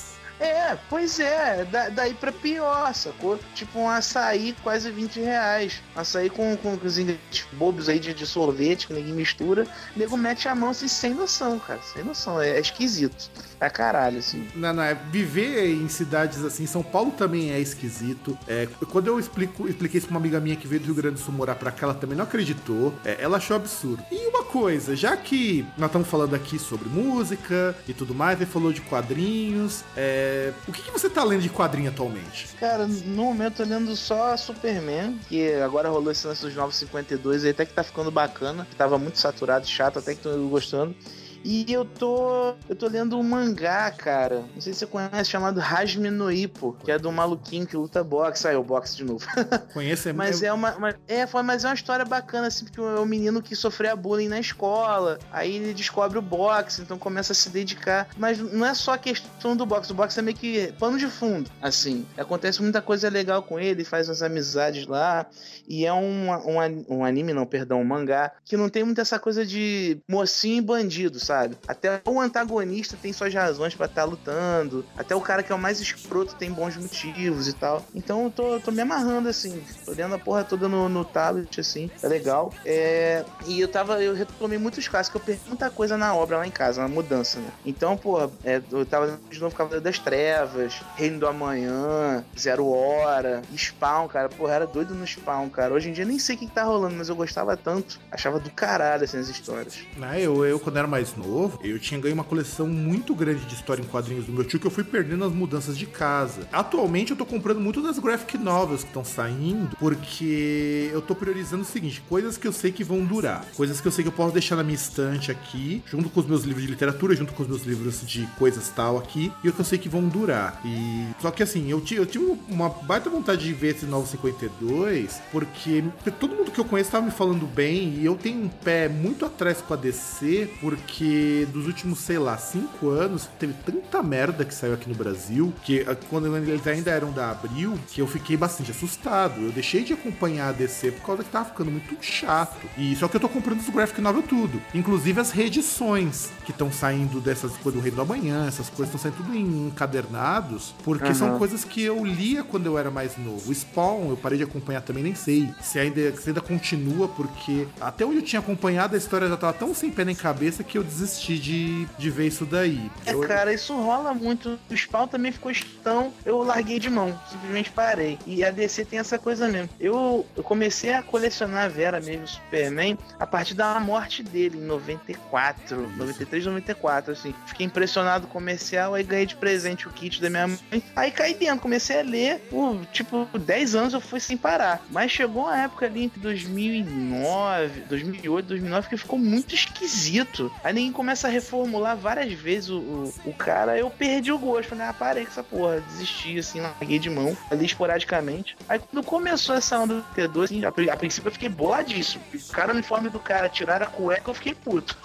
É, pois é, da, daí pra pior, sacou? Tipo um açaí quase 20 reais. Açaí com, com, os ingredientes bobos aí de, de sorvete que ninguém mistura. O nego mete a mão assim sem noção, cara. Sem noção. É, é esquisito. É caralho, assim. Não, não, é, viver em cidades assim, São Paulo também é esquisito. É, quando eu explico, expliquei isso pra uma amiga minha que veio do Rio Grande do Sul morar pra cá, ela também não acreditou. É, ela achou absurdo. E uma coisa, já que nós estamos falando aqui sobre música e tudo mais, ele falou de quadrinhos. É, o que, que você tá lendo de quadrinho atualmente? Cara, no momento eu tô lendo só Superman, que agora rolou esse lance dos 952 aí, até que tá ficando bacana. Tava muito saturado, chato, até que tô gostando. E eu tô. Eu tô lendo um mangá, cara. Não sei se você conhece, chamado Hajime no Ippo, que é do maluquinho que luta boxe. Aí, o boxe de novo. Conheço, é Mas é uma, uma- É, foi, mas é uma história bacana, assim, porque é um menino que sofreu bullying na escola. Aí ele descobre o boxe, então começa a se dedicar. Mas não é só a questão do boxe. O boxe é meio que pano de fundo, assim. Acontece muita coisa legal com ele, faz umas amizades lá. E é um, um, um anime, não, perdão, um mangá, que não tem muito essa coisa de mocinho e bandido, sabe? Até o antagonista tem suas razões pra estar lutando. Até o cara que é o mais escroto tem bons motivos e tal. Então eu tô, tô me amarrando, assim. Tô lendo a porra toda no, no tablet, assim. É legal. É... E eu tava, eu retomei muitos clássicos, eu perdi muita coisa na obra lá em casa, na mudança, né? Então, pô, é, eu tava de novo Cavaleiro das Trevas, Reino do Amanhã, Zero Hora, Spawn, cara. Porra, era doido no Spawn, cara. Hoje em dia nem sei o que, que tá rolando, mas eu gostava tanto. Achava do caralho, assim, as histórias. Né, eu, eu, quando era mais novo, eu tinha ganho uma coleção muito grande de história em quadrinhos do meu tio que eu fui perdendo nas mudanças de casa. Atualmente eu tô comprando muito das graphic novels que estão saindo, porque eu tô priorizando o seguinte: coisas que eu sei que vão durar, coisas que eu sei que eu posso deixar na minha estante aqui, junto com os meus livros de literatura, junto com os meus livros de coisas tal aqui, e o que eu sei que vão durar. E só que assim, eu, eu tive uma baita vontade de ver esse novo 52, porque todo mundo que eu conheço tava me falando bem, e eu tenho um pé muito atrás com a DC, porque dos últimos, sei lá, cinco anos, teve tanta merda que saiu aqui no Brasil, que ah, quando eles ainda eram da Abril, que eu fiquei bastante assustado. Eu deixei de acompanhar a DC por causa que tava ficando muito chato. E só que eu tô comprando os graphic novel tudo. Inclusive as reedições que estão saindo dessas coisas do Rei do Amanhã, essas coisas estão saindo tudo em encadernados, porque são Aham. coisas que eu lia quando eu era mais novo. O Spawn, eu parei de acompanhar também, nem sei se ainda, se ainda continua, porque até onde eu tinha acompanhado a história já tava tão sem pé nem cabeça que eu desisti de, de ver isso daí. É, Eu- cara, isso rola muito. O Spawn também ficou estão, eu larguei de mão, simplesmente parei. E a DC tem essa coisa mesmo. Eu, eu comecei a colecionar a Vera mesmo, Superman, a partir da morte dele, em 94, 93, 94, assim. Fiquei impressionado com o comercial, aí ganhei de presente o kit da minha mãe. Aí caí dentro, comecei a ler, por, tipo, 10 anos eu fui sem parar. Mas chegou uma época ali entre 2009, 2008, 2009 que ficou muito esquisito. Aí começa a reformular várias vezes o, o, o cara, eu perdi o gosto. Falei, ah, parei com essa porra, desisti, assim, larguei de mão, ali esporadicamente. Aí quando começou essa onda do T2, assim, a, a princípio eu fiquei boladíssimo. O cara, o uniforme do cara, tiraram a cueca, eu fiquei puto.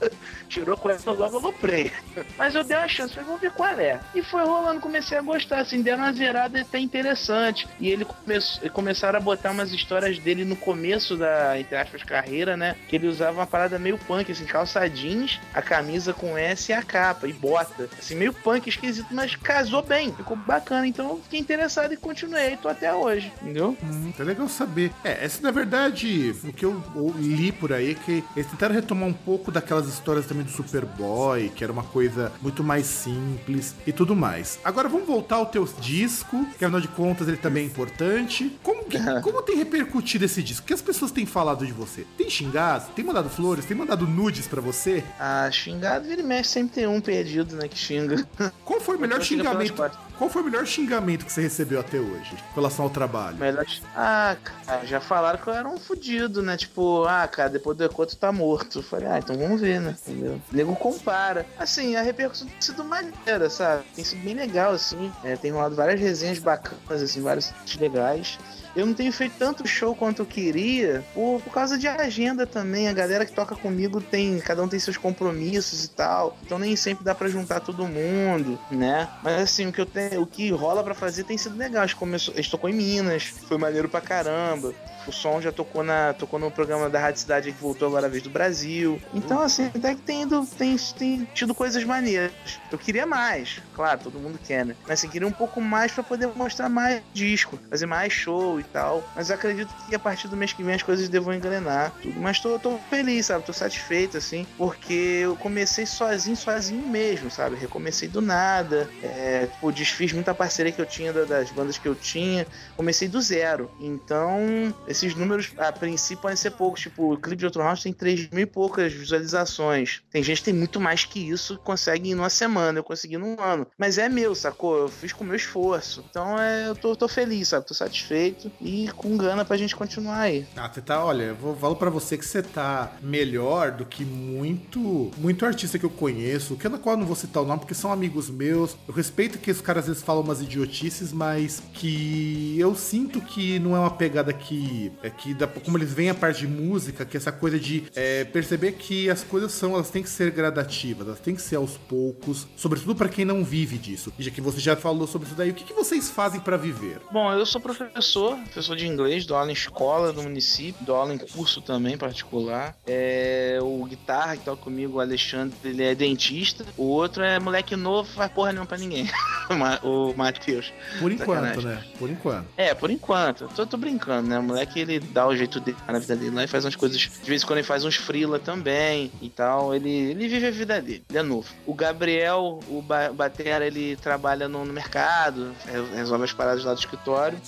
Tirou a cueca, logo eu loprei. Mas eu dei uma chance, falei, vamos ver qual é. E foi rolando, comecei a gostar, assim, deram uma zerada até interessante. E ele começou, começaram a botar umas histórias dele no começo da, entre aspas, carreira, né? Que ele usava uma parada meio punk, assim, calça jeans, a camisa com S e a capa, e bota. Assim, meio punk, esquisito, mas casou bem, ficou bacana. Então eu fiquei interessado e continuei, tô até hoje, entendeu? Hum, é legal saber. É, essa na verdade, o que eu li por aí é que eles tentaram retomar um pouco daquelas histórias também do Superboy, que era uma coisa muito mais simples e tudo mais. Agora vamos voltar ao teu disco, que afinal de contas ele também é importante. Como, que- como tem repercutido esse disco? O que as pessoas têm falado de você? Tem xingado? Tem mandado flores? Tem mandado nudes pra você? Ah, xingado, vira e mexe, sempre tem um perdido, né, que xinga. Qual foi o melhor xingamento? Qual foi o melhor xingamento que você recebeu até hoje, em relação ao trabalho? Melhor. Ah, cara, já falaram que eu era um fudido, né? Tipo, ah, cara, depois do Eco tu tá morto. Eu falei, ah, então vamos ver, né? Entendeu? O nego compara. Assim, a repercussão tem sido maneira, sabe? Tem sido bem legal, assim. É, tem rolado várias resenhas bacanas, assim, vários sites legais. Eu não tenho feito tanto show quanto eu queria por, por causa de agenda também. A galera que toca comigo tem. Cada um tem seus compromissos e tal. Então nem sempre dá pra juntar todo mundo, né? Mas assim, o que eu tenho, o que rola pra fazer tem sido legal. A gente, começou, a gente tocou em Minas, foi maneiro pra caramba. O som já tocou, na, tocou no programa da Rádio Cidade que voltou agora a vez do Brasil. Então, assim, até que tem, ido, tem, tem tido coisas maneiras. Eu queria mais, claro, todo mundo quer, né? Mas assim, queria um pouco mais pra poder mostrar mais disco, fazer mais show tal. Mas acredito que a partir do mês que vem as coisas devam engrenar. Tudo. Mas tô, tô feliz, sabe? Tô satisfeito, assim, porque eu comecei sozinho, sozinho mesmo, sabe? Recomecei do nada. É, tipo, des- desfiz muita parceria que eu tinha das bandas que eu tinha. Comecei do zero. Então, esses números, a princípio, podem ser poucos. Tipo, o clipe de Outro House tem 3 mil e poucas visualizações. Tem gente que tem muito mais que isso, consegue em uma semana. Eu consegui num ano. Mas é meu, sacou? Eu fiz com o meu esforço. Então, é, eu tô, tô feliz, sabe? Tô satisfeito e com gana pra gente continuar aí. Ah, você tá, olha, eu vou, falo pra você que você tá melhor do que muito, muito artista que eu conheço, que na qual eu não vou citar o nome porque são amigos meus. Eu respeito que os caras às vezes falam umas idiotices, mas que eu sinto que não é uma pegada que, é que da, como eles veem a parte de música, que essa coisa de é, perceber que as coisas são, elas têm que ser gradativas, elas têm que ser aos poucos, sobretudo para quem não vive disso. E já que você já falou sobre isso daí, o que, que vocês fazem para viver? Bom, eu sou professor, professor de inglês, dou aula em escola do município, dou aula em curso também particular. É, o guitarra que toca comigo, o Alexandre, ele é dentista. O outro é moleque novo, faz porra nenhuma pra ninguém. o Matheus. Por enquanto, né? Por enquanto. É, por enquanto. Tô, tô brincando, né? O moleque ele dá o jeito dele na vida dele lá e faz umas coisas. De vez em quando ele faz uns frila também e tal. Ele, ele vive a vida dele. Ele é novo. O Gabriel, o Batera, ele trabalha no, no mercado, resolve as paradas lá do escritório.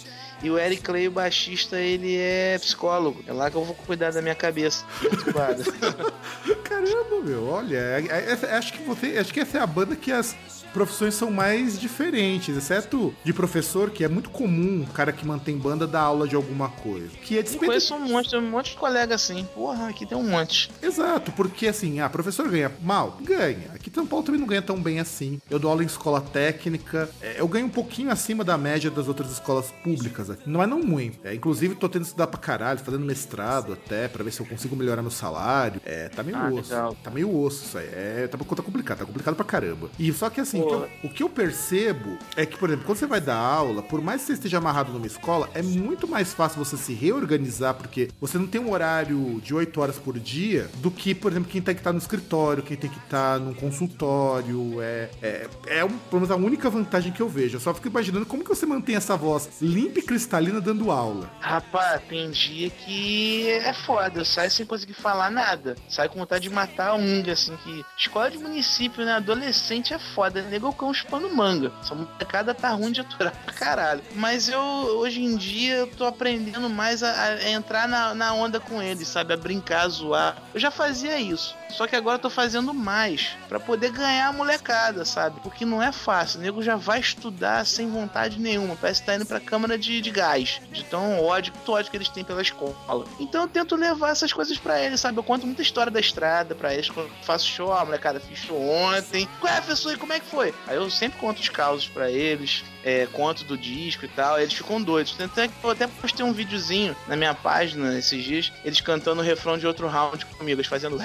E o Eric Clay, o baixista, ele é psicólogo. É lá que eu vou cuidar da minha cabeça. Caramba, meu, olha, é, é, acho que você, acho que essa é a banda que as profissões são mais diferentes, exceto de professor, que é muito comum o cara que mantém banda dar aula de alguma coisa. Que é Eu conheço um monte, um monte de colega assim. Porra, aqui tem um monte. Exato, porque assim, ah, professor ganha mal? Ganha. Aqui em São Paulo também não ganha tão bem assim. Eu dou aula em escola técnica, é, eu ganho um pouquinho acima da média das outras escolas públicas aqui. Não é não ruim. É, inclusive, tô tendo que estudar pra caralho, fazendo mestrado até, pra ver se eu consigo melhorar meu salário. É, tá meio ah, osso. Legal. Tá meio osso isso aí. É, tá, tá complicado, tá complicado pra caramba. E só que assim, então, o que eu percebo é que, por exemplo, quando você vai dar aula, por mais que você esteja amarrado numa escola, é muito mais fácil você se reorganizar, porque você não tem um horário de 8 horas por dia do que, por exemplo, quem tem que estar no escritório, quem tem que estar num consultório. É, é, é um, pelo menos a única vantagem que eu vejo. Eu só fico imaginando como que você mantém essa voz limpa e cristalina dando aula. Rapaz, tem dia que é foda, eu saio sem conseguir falar nada. Saio com vontade de matar um, assim, que. Escola de município, né? Adolescente é foda. Nego cão chupando manga. Essa molecada tá ruim de aturar pra caralho. Mas eu, hoje em dia, eu tô aprendendo mais a, a entrar na, na, onda com eles, sabe? A brincar, a zoar. Eu já fazia isso. Só que agora eu tô fazendo mais para poder ganhar a molecada, sabe? Porque não é fácil. O nego já vai estudar sem vontade nenhuma. Parece que tá indo pra câmara de, de gás. De tão ódio, tão ódio que eles têm pela escola. Então eu tento levar essas coisas para eles, sabe? Eu conto muita história da estrada para eles. Quando faço show, a molecada fiz show ontem. Qual é, professor? E como é que foi? Aí eu sempre conto os causos para eles, é, conto do disco e tal. Eles ficam doidos. Até, eu até postei um videozinho na minha página esses dias, eles cantando o refrão de outro round comigo, eles fazendo.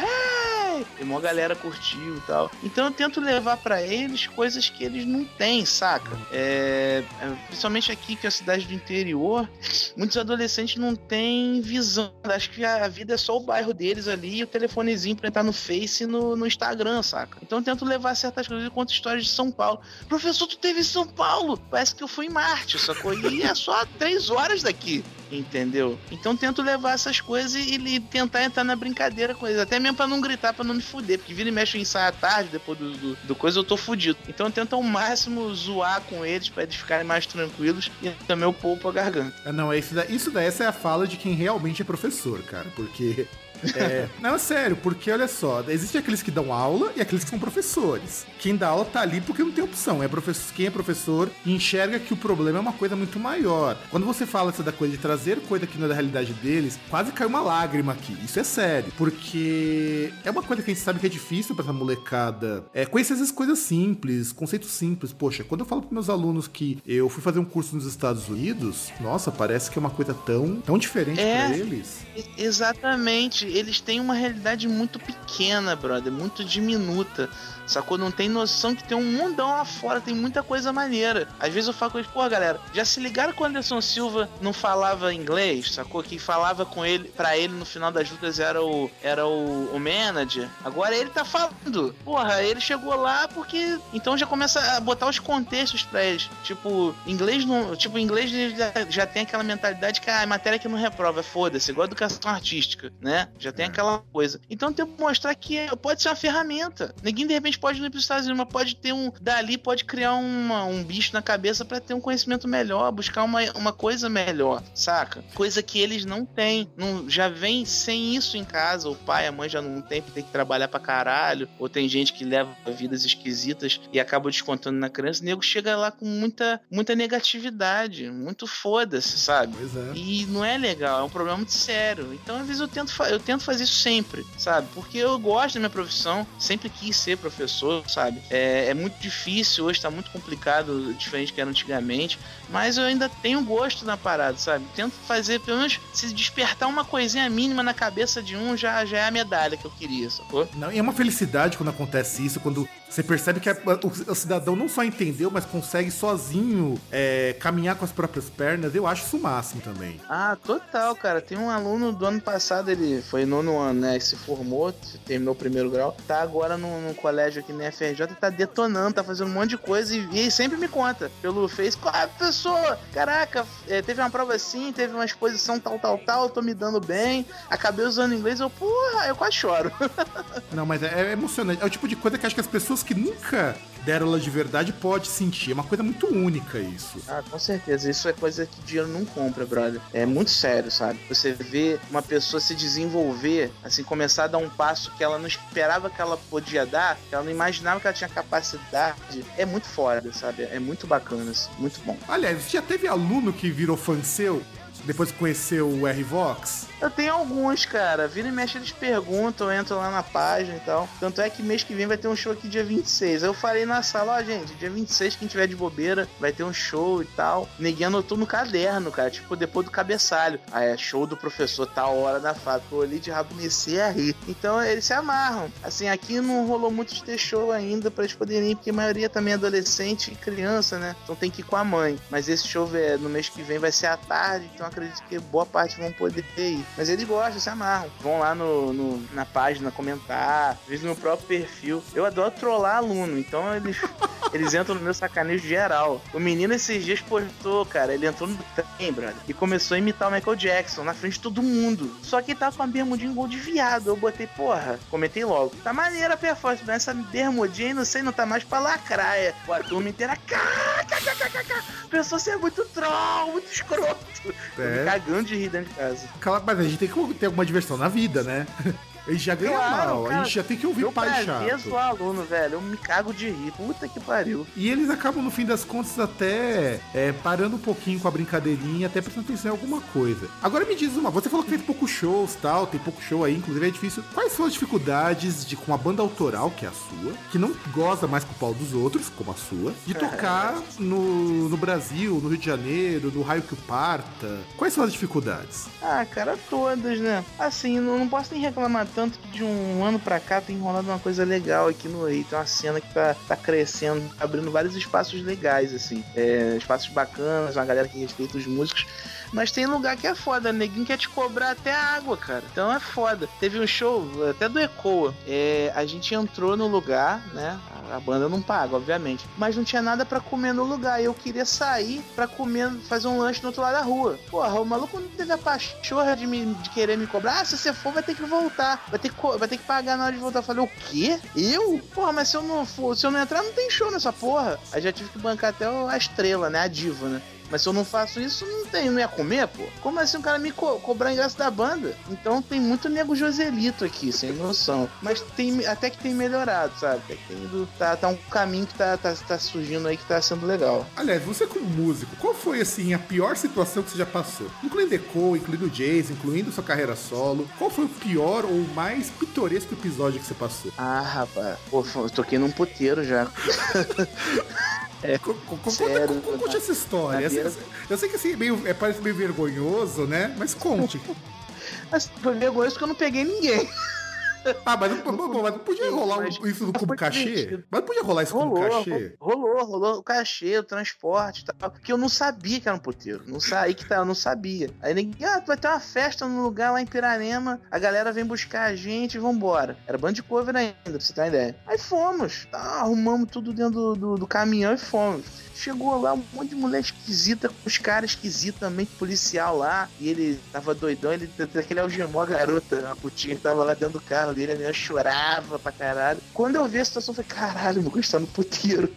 Hey! E uma galera curtiu e tal. Então eu tento levar para eles coisas que eles não têm, saca? É, é, principalmente aqui, que é a cidade do interior, muitos adolescentes não têm visão. Acho que a vida é só o bairro deles ali e o telefonezinho pra entrar no Face e no, no Instagram, saca? Então eu tento levar certas coisas. Conto histórias de São Paulo. Professor, tu teve em São Paulo? Parece que eu fui em Marte, sacou? E é só três horas daqui entendeu? Então tento levar essas coisas e, e, tentar entrar na brincadeira com eles, até mesmo pra não gritar, pra não me fuder, porque vira e mexe o ensaio à tarde, depois do, do, do, coisa eu tô fudido. Então eu tento ao máximo zoar com eles pra eles ficarem mais tranquilos e também eu poupo a garganta. É, não, isso, daí, isso daí essa é a fala de quem realmente é professor, cara, porque é, não, sério, porque olha só, existem aqueles que dão aula e aqueles que são professores. Quem dá aula tá ali porque não tem opção. É professor, quem é professor enxerga que o problema é uma coisa muito maior. Quando você fala essa da coisa de trazer coisa que não é da realidade deles, quase caiu uma lágrima aqui. Isso é sério. Porque é uma coisa que a gente sabe que é difícil pra essa molecada. É conhecer essas coisas simples, conceitos simples. Poxa, quando eu falo pros meus alunos que eu fui fazer um curso nos Estados Unidos, nossa, parece que é uma coisa tão, tão diferente é, para eles. Exatamente eles têm uma realidade muito pequena, brother, muito diminuta. Sacou? Não tem noção que tem um mundão lá fora, tem muita coisa maneira. Às vezes eu falo com eles, pô, galera, já se ligaram que o Anderson Silva não falava inglês, sacou? Quem falava com ele, para ele no final das lutas era o, era o, o manager. Agora ele tá falando. Porra, ele chegou lá porque. Então já começa a botar os contextos pra eles. Tipo, inglês não. Tipo, inglês já, já tem aquela mentalidade que a matéria que não reprova, foda-se, igual educação artística, né? Já tem é. aquela coisa. Então tem que mostrar que pode ser uma ferramenta. Ninguém de repente pode ir pros Estados Unidos, mas pode ter um. Dali pode criar uma, um bicho na cabeça para ter um conhecimento melhor, buscar uma, uma coisa melhor, saca? Coisa que eles não têm. Não, já vem sem isso em casa. O pai, a mãe já não tem, tem que trabalhar pra caralho. Ou tem gente que leva vidas esquisitas e acaba descontando na criança. O nego chega lá com muita, muita negatividade, muito foda-se, sabe? É. E não é legal, é um problema muito sério. Então, às vezes, eu tento, eu tento fazer isso sempre, sabe? Porque eu gosto da minha profissão, sempre quis ser professor, sabe? É, é muito difícil, hoje tá muito complicado, diferente que era antigamente, mas eu ainda tenho gosto na parada, sabe? Tento fazer, pelo menos, se despertar uma coisinha mínima na cabeça de um, já, já é a medalha que eu queria, sacou? Não, e é uma felicidade quando acontece isso, quando você percebe que a, o, o, cidadão não só entendeu, mas consegue sozinho é, caminhar com as próprias pernas. Eu acho isso o máximo também. Ah, total, cara. Tem um aluno do ano passado, ele foi nono ano, né? Se formou, terminou o primeiro grau. Tá agora no, no colégio aqui na FRJ, tá detonando, tá fazendo um monte de coisa e, e sempre me conta pelo Face. Ah, professor, caraca, é, teve uma prova assim, teve uma exposição tal, tal, tal, tô me dando bem. Acabei usando inglês, eu, porra, eu quase choro. não, mas é, é emocionante. É o tipo de coisa que acho que as pessoas pessoas que nunca deram ela de verdade pode sentir. É uma coisa muito única isso. Ah, com certeza. Isso é coisa que dinheiro não compra, brother. É muito sério, sabe? Você vê uma pessoa se desenvolver, assim, começar a dar um passo que ela não esperava que ela podia dar, que ela não imaginava que ela tinha capacidade. É muito foda, sabe? É muito bacana, assim, muito bom. Aliás, já teve aluno que virou fã seu depois que conheceu o R-Vox? Eu tenho alguns, cara. Vira e mexe, eles perguntam, entram lá na página e tal. Tanto é que mês que vem vai ter um show aqui dia 26. Eu falei na sala, ó, gente, dia 26, quem tiver de bobeira, vai ter um show e tal. Neguinho anotou no caderno, cara, tipo, depois do cabeçalho. Aí é show do professor, tal hora da fábrica. Eu olhei de rabo comecei a rir. Então eles se amarram. Assim, aqui não rolou muito de ter show ainda pra eles poderem ir, porque a maioria também é adolescente e criança, né? Então tem que ir com a mãe. Mas esse show é, no mês que vem vai ser à tarde, então acredito que boa parte vão poder ir. Mas eles gostam, se amarram. Vão lá no, no na página comentar, às vezes no próprio perfil. Eu adoro trollar aluno, então eles, eles entram no meu sacanejo geral. O menino esses dias postou, cara, ele entrou no trem, brother, e começou a imitar o Michael Jackson na frente de todo mundo. Só que tava com a bermudinha igual de viado. Eu botei, porra, comentei logo. Tá maneira a performance, mas essa bermudinha aí, não sei, não tá mais pra lacraia. a turma inteira, pensou ser muito troll, muito escroto. É. cagando de rir dentro de casa. Mas a gente tem que ter alguma diversão na vida, né? Ele já ganha claro, mal, cara, a gente já tem que ouvir pai chato. Eu sou aluno, velho, eu me cago de rir, puta que pariu. E eles acabam, no fim das contas, até é, parando um pouquinho com a brincadeirinha, até prestando atenção em alguma coisa. Agora me diz uma, você falou que fez poucos shows tal, tem pouco show aí, inclusive é difícil. Quais são as dificuldades de, com a banda autoral, que é a sua, que não goza mais com o pau dos outros, como a sua, de tocar no, no Brasil, no Rio de Janeiro, no Raio que o Parta? Quais são as dificuldades? Ah, cara, todas, né? Assim, não, não posso nem reclamar tanto que de um ano pra cá tem rolado uma coisa legal aqui no Rio. Tem uma cena que tá, tá crescendo, abrindo vários espaços legais, assim. É, espaços bacanas, uma galera que respeita os músicos. Mas tem lugar que é foda, neguinho quer te cobrar até água, cara. Então é foda. Teve um show, até do Ecoa. É, a gente entrou no lugar, né? A banda não paga, obviamente. Mas não tinha nada para comer no lugar. E eu queria sair para comer, fazer um lanche no outro lado da rua. Porra, o maluco não teve a pachorra de, me, de querer me cobrar. Ah, se você for, vai ter que voltar. Vai ter que, vai ter que pagar na hora de voltar. Eu falei, o quê? Eu? Porra, mas se eu não for, se eu não entrar, não tem show nessa porra. Aí já tive que bancar até a estrela, né? A diva, né? Mas se eu não faço isso, não tem, não ia comer, pô. Como assim o cara me co cobrar ingresso da banda? Então tem muito nego Joselito aqui, sem noção. Mas tem até que tem melhorado, sabe? Até que tem ido, tá, tá um caminho que tá, tá, tá surgindo aí que tá sendo legal. Aliás, você como músico, qual foi assim a pior situação que você já passou? Incluindo Echo, incluindo Jason, incluindo sua carreira solo. Qual foi o pior ou mais pitoresco episódio que você passou? Ah, rapaz. Pô, eu toquei num puteiro já. É, sério, conte essa história. Eu sei que assim, meio, é, parece meio vergonhoso, né? Mas conte. Mas foi vergonhoso porque eu não peguei ninguém. Ah, mas, não- mas não podia rolar Mas- isso como foi cachê? Mas não podia rolar isso Rolou, cachê? rolou, rolou o cachê, o transporte e tal. Porque eu não sabia que era um puteiro. Não sa... Aí que tá, eu não sabia. Aí ninguém, ah, vai ter uma festa num lugar lá em Piranema, a galera vem buscar a gente e vambora. Era band de cover ainda, pra você ter uma ideia. Aí fomos, tá, arrumamos tudo dentro do, do, do caminhão e fomos. Chegou lá um monte de mulher esquisita, com os caras esquisitos também, policial lá. E ele tava doidão, ele aquele algemou a garota, a putinha que tava lá dentro do carro dele, a menina chorava pra caralho. Quando eu vi a situação, eu falei, caralho, vou gostar no puteiro.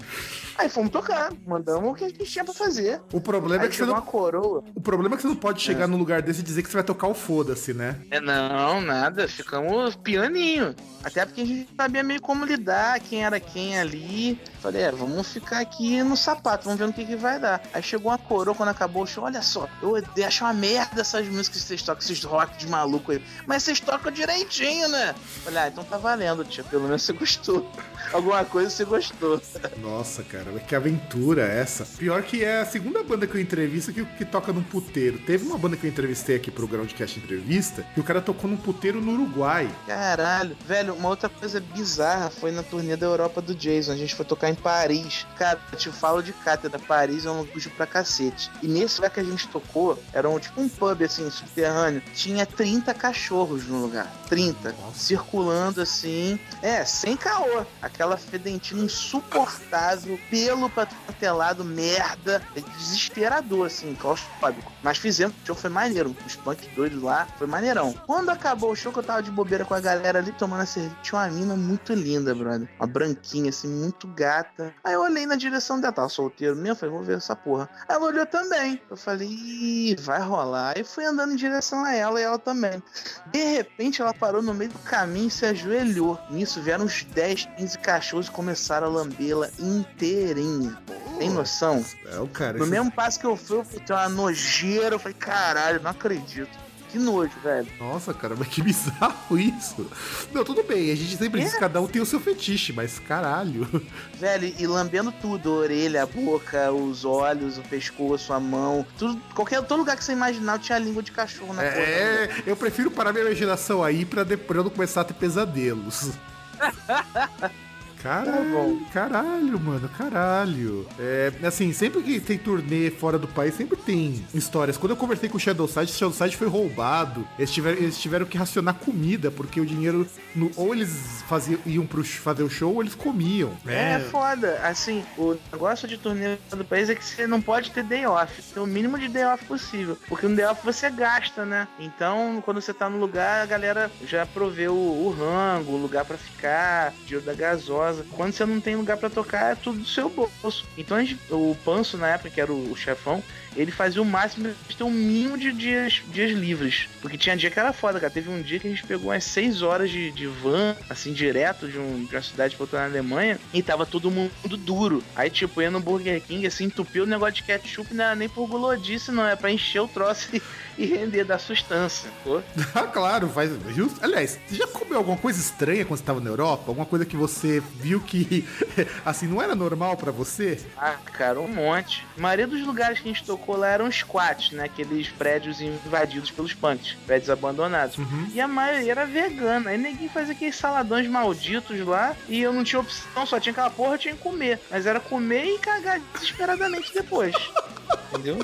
Aí fomos tocar, mandamos o que a gente tinha pra fazer. O problema é Aí que você não. uma coroa. O problema é que você não pode chegar num lugar desse e dizer que você vai tocar o foda-se, né? É, não, nada, ficamos pianinho. Até porque a gente sabia meio como lidar, quem era quem ali. Falei, é, vamos ficar aqui no sapato, vamos ver no que, que vai dar. Aí chegou uma coroa quando acabou o show, olha só, eu acho uma merda essas músicas que vocês tocam, esses rock de maluco aí. Mas vocês tocam direitinho, né? Falei, ah, então tá valendo, tia, pelo menos você gostou. Alguma coisa você gostou. Nossa, cara, que aventura essa. Pior que é a segunda banda que eu entrevisto que, que toca num puteiro. Teve uma banda que eu entrevistei aqui pro Groundcast Entrevista que o cara tocou num puteiro no Uruguai. Caralho, velho, uma outra coisa bizarra foi na turnê da Europa do Jason. A gente foi tocar em Paris. Cara, eu te falo de cátedra, Paris é um luxo pra cacete. E nesse lugar que a gente tocou, era um, tipo um pub assim, subterrâneo. Tinha 30 cachorros no lugar. 30. Circulando assim. É, sem caô. Aquela fedentina insuportável, pelo pra todo é merda. É desesperador, assim, claustrofóbico. Mas fizemos, o show foi maneiro. Os punk doidos lá, foi maneirão. Quando acabou o show, que eu tava de bobeira com a galera ali tomando a cerveja, tinha uma mina muito linda, brother. Uma branquinha, assim, muito gata. Aí eu olhei na direção dela, tava solteiro mesmo, falei, vou ver essa porra. Ela olhou também. Eu falei, Ih, vai rolar. Aí fui andando em direção a ela e ela também. De repente, ela parou no meio do caminho e se ajoelhou. Nisso vieram uns 10, 15 cachorros e começaram a lambê-la inteirinha. Tem noção? É o cara. No mesmo passo que eu fui, eu fui ter uma nojeira. Eu falei, caralho, não acredito. Que nojo, velho. Nossa, cara, mas que bizarro isso. Não, tudo bem, a gente sempre diz que cada um tem o seu fetiche, mas caralho. Velho, e lambendo tudo, a orelha, a boca, os olhos, o pescoço, a mão, tudo, qualquer todo lugar que você imaginar tinha língua de cachorro na porra. É, eu prefiro parar minha imaginação aí pra depois eu não começar a ter pesadelos. Caralho, caralho, mano, caralho. É, assim, sempre que tem turnê fora do país, sempre tem histórias. Quando eu conversei com o Shadowside, o Shadowside foi roubado. Eles tiveram, eles tiveram que racionar comida, porque o dinheiro. no- ou eles faziam, iam pro, fazer o show, ou eles comiam. É foda. Assim, o negócio de turnê do país é que você não pode ter day off. Tem o mínimo de day off possível. Porque no day off você gasta, né? Então, quando você tá no lugar, a galera já proveu o, o rango, o lugar pra ficar, dinheiro da gasosa. Quando você não tem lugar pra tocar, é tudo do seu bolso. Então, gente- o Panso, na época, que era o, o chefão, ele fazia o máximo de ter um mínimo de dias, dias livres. Porque tinha dia que era foda, cara. Teve um dia que a gente pegou umas 6 horas de, de van, assim, direto de, um- de uma cidade pra outra na Alemanha, e tava todo mundo duro. Aí, tipo, ia no Burger King, assim, entupiu o negócio de ketchup, não era nem por gulodice, não, é pra encher o troço e, e render da sustância, pô. Ah, claro, faz justo. Aliás, você já comeu alguma coisa estranha quando você tava na Europa? Alguma coisa que você viu que, assim, não era normal pra você? Ah, cara, um monte. A maioria dos lugares que a gente tocou lá eram squats, né? Aqueles prédios invadidos pelos punks, prédios abandonados. Uhum. E a maioria era vegana. Aí ninguém fazia aqueles saladões malditos lá. E eu não tinha opção, só tinha aquela porra, eu tinha que comer. Mas era comer e cagar desesperadamente depois. Entendeu?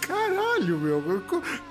Caralho, meu.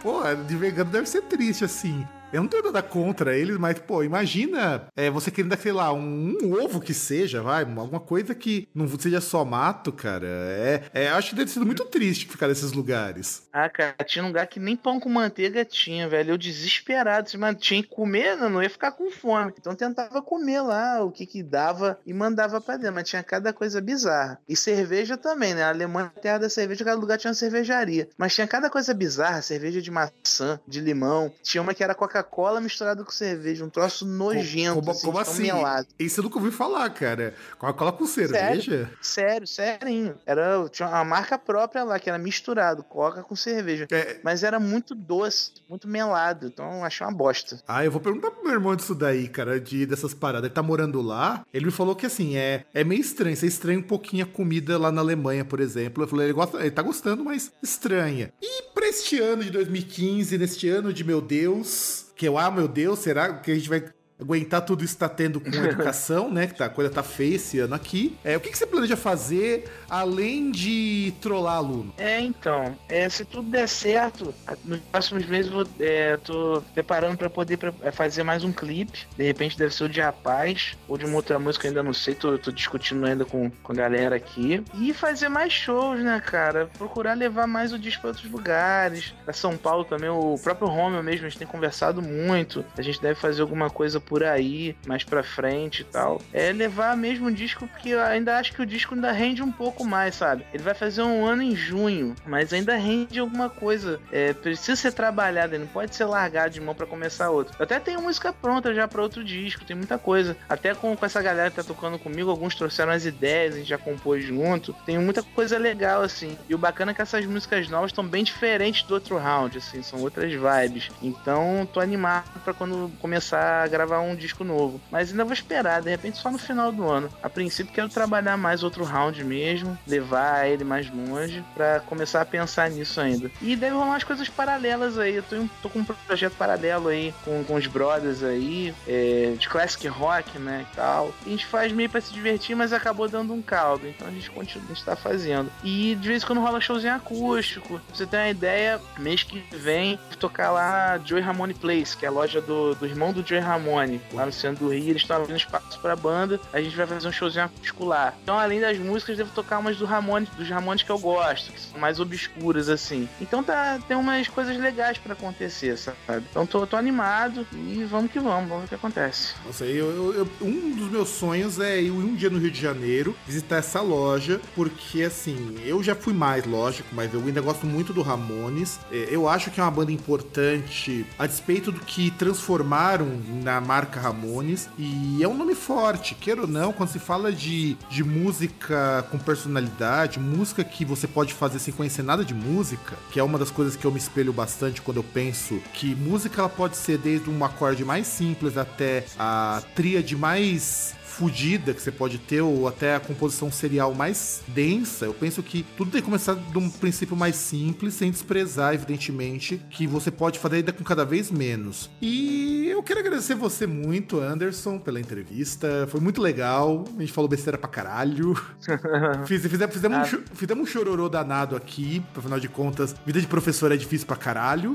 Porra, de vegano deve ser triste, assim. Eu não tenho nada contra eles, mas, pô, imagina é, você querendo, sei lá, um, um ovo que seja, vai, alguma coisa que não seja só mato, cara. É, é, acho que deve ser muito triste ficar nesses lugares. Ah, cara, tinha um lugar que nem pão com manteiga tinha, velho. Eu desesperado, mas tinha que comer, não, não ia ficar com fome. Então tentava comer lá o que que dava e mandava pra dentro, mas tinha cada coisa bizarra. E cerveja também, né? A Alemanha, terra da cerveja, cada lugar tinha uma cervejaria. Mas tinha cada coisa bizarra, cerveja de maçã, de limão. Tinha uma que era Coca-Cola misturada com cerveja, um troço nojento, como, assim, como assim? melado. Isso eu nunca ouvi falar, cara. Coca-Cola com cerveja? Sério, serinho. Era, tinha uma marca própria lá, que era misturado, coca com cerveja. É, Mas era muito doce, muito melado, então eu achei uma bosta. Ah, eu vou perguntar pro meu irmão disso daí, cara, de dessas paradas. Ele tá morando lá. Ele me falou que assim, é, é meio estranho. Você estranha um pouquinho a comida lá na Alemanha, por exemplo. Eu falei, ele, gosta, ele tá gostando, mas estranha. E pra este ano de 2015, neste ano de meu Deus, que eu, ah, meu Deus, será que a gente vai aguentar tudo isso tá tendo com educação, né? Que tá, a coisa tá feia esse ano aqui. É, o que, que você planeja fazer além de trollar aluno? É, então, é, se tudo der certo, nos próximos meses eu é, tô preparando para poder pra, é, fazer mais um clipe. De repente deve ser o de Rapaz ou de uma outra música, ainda não sei, tô, tô discutindo ainda com, com a galera aqui. E fazer mais shows, né, cara? Procurar levar mais o disco para outros lugares. Pra São Paulo também, o próprio Romeo mesmo, a gente tem conversado muito. A gente deve fazer alguma coisa por aí, mais pra frente e tal. É levar mesmo o disco, porque eu ainda acho que o disco ainda rende um pouco mais, sabe? Ele vai fazer um ano em junho, mas ainda rende alguma coisa. É, precisa ser trabalhado, ele não pode ser largado de mão para começar outro. Eu até tenho música pronta já para outro disco, tem muita coisa. Até com, com essa galera que tá tocando comigo, alguns trouxeram as ideias, a gente já compôs junto. Tem muita coisa legal, assim. E o bacana é que essas músicas novas estão bem diferentes do outro round, assim, são outras vibes. Então, tô animado para quando começar a gravar um disco novo. Mas ainda vou esperar, de repente só no final do ano. A princípio, quero trabalhar mais outro round mesmo, levar ele mais longe, para começar a pensar nisso ainda. E deve rolar umas coisas paralelas aí. Eu tô, tô com um projeto paralelo aí com, com os brothers aí, é, de classic rock, né? E tal. A gente faz meio pra se divertir, mas acabou dando um caldo. Então a gente continua, a tá fazendo. E de vez em quando rola showzinho acústico. Pra você ter uma ideia, mês que vem, tocar lá Joey Ramone Place, que é a loja do, do irmão do Joey Ramone, lá no centro do Rio. Eles estão abrindo espaço pra banda. A gente vai fazer um showzinho lá. Então, além das músicas, devo tocar umas do Ramone, dos Ramones que eu gosto, que são mais obscuras, assim. Então tá, tem umas coisas legais para acontecer, sabe? Então tô, tô animado e vamos que vamos, vamos ver o que acontece. Nossa, eu, eu, eu, um dos meus sonhos é ir um dia no Rio de Janeiro, visitar essa loja, porque assim, eu já fui mais, lógico, mas eu ainda gosto muito do Ramones. É, eu acho que é uma banda importante, a despeito do que transformaram na marca Ramones, e é um nome forte, queira ou não, quando se fala de, de música com personalidade, música que você pode fazer sem conhecer nada de música, que é uma das coisas que eu me espelho bastante quando eu penso que música ela pode ser desde um acorde mais simples até a tríade mais fodida que você pode ter, ou até a composição serial mais densa, eu penso que tudo tem que começar de um princípio mais simples, sem desprezar, evidentemente, que você pode fazer ainda com cada vez menos. E eu quero agradecer você muito, Anderson, pela entrevista. Foi muito legal. A gente falou besteira pra caralho. Fiz, fizemos, fizemos, ah. um, fizemos um chororô danado aqui, afinal de contas, vida de professor é difícil pra caralho.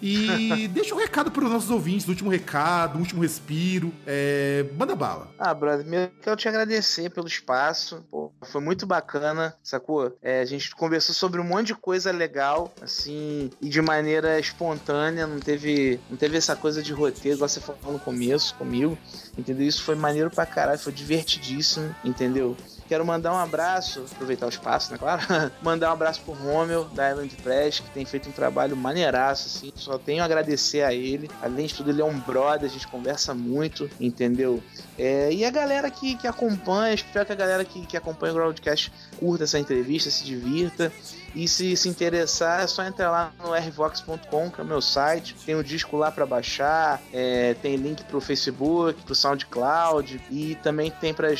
E deixa um recado para os nossos ouvintes, último recado, último respiro. É... Manda bala. Ah, brother, eu quero te agradecer pelo espaço. Pô, foi muito bacana, sacou? É, a gente conversou sobre um monte de coisa legal, assim, e de maneira espontânea, não teve, não teve essa coisa de roteiro, igual você falou no começo comigo, entendeu? Isso foi maneiro pra caralho, foi divertidíssimo, entendeu? Quero mandar um abraço, aproveitar o espaço, né, claro? mandar um abraço pro Romeu, da Island Press, que tem feito um trabalho maneiraço, assim. Só tenho a agradecer a ele. Além de tudo, ele é um brother, a gente conversa muito, entendeu? É, e a galera que, que acompanha, espero que a galera que, que acompanha o Groundcast curta essa entrevista, se divirta. E se se interessar, é só entrar lá no rvox.com, que é o meu site. Tem o um disco lá para baixar, é, tem link pro Facebook, pro SoundCloud e também tem para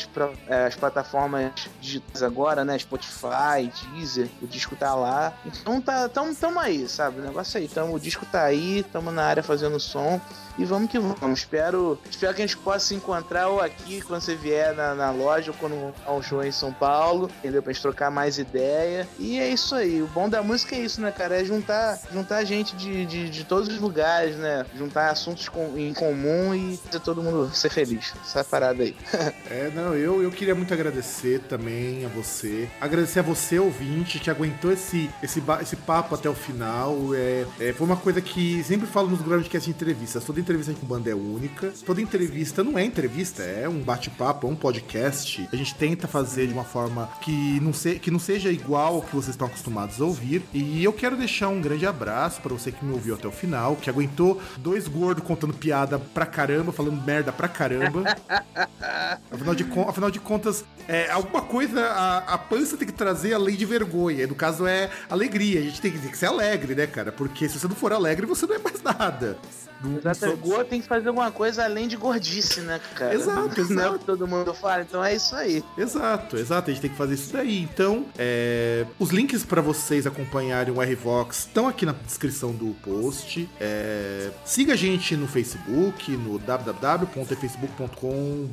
é, as plataformas digitais agora, né? Spotify, Deezer, o disco tá lá. Então tá, tamo, tamo aí, sabe? O negócio é aí, tamo, o disco tá aí, tamo na área fazendo som. E vamos que vamos. Espero, espero que a gente possa se encontrar ou aqui quando você vier na, na loja ou quando há um show em São Paulo, entendeu? Pra gente trocar mais ideia. E é isso aí. O bom da música é isso, né, cara? É juntar, juntar gente de, de, de todos os lugares, né? Juntar assuntos com, em comum e fazer todo mundo ser feliz. Essa parada aí. é, não, eu, eu queria muito agradecer também a você. Agradecer a você, ouvinte, que aguentou esse, esse, esse papo até o final. É, é, foi uma coisa que sempre falo nos Groundcast entrevistas. Toda entrevista com banda é única. Toda entrevista não é entrevista, é um bate-papo, é um podcast. A gente tenta fazer de uma forma que não, se, que não seja igual ao que vocês estão acostumados a ouvir. E eu quero deixar um grande abraço para você que me ouviu até o final, que aguentou dois gordos contando piada pra caramba, falando merda pra caramba. afinal, de, afinal de contas, é, alguma coisa, a, a pança tem que trazer a lei de vergonha. No caso, é alegria. A gente tem que, tem que ser alegre, né, cara? Porque se você não for alegre, você não é mais nada. Exato, gordo tem que fazer alguma coisa além de gordice, né, cara? Exato, exato. Não é o que todo mundo fala, então é isso aí. Exato, exato. A gente tem que fazer isso daí. Então, é, os links para vocês acompanharem o R-Vox estão aqui na descrição do post. É, siga a gente no Facebook, no www.facebook.com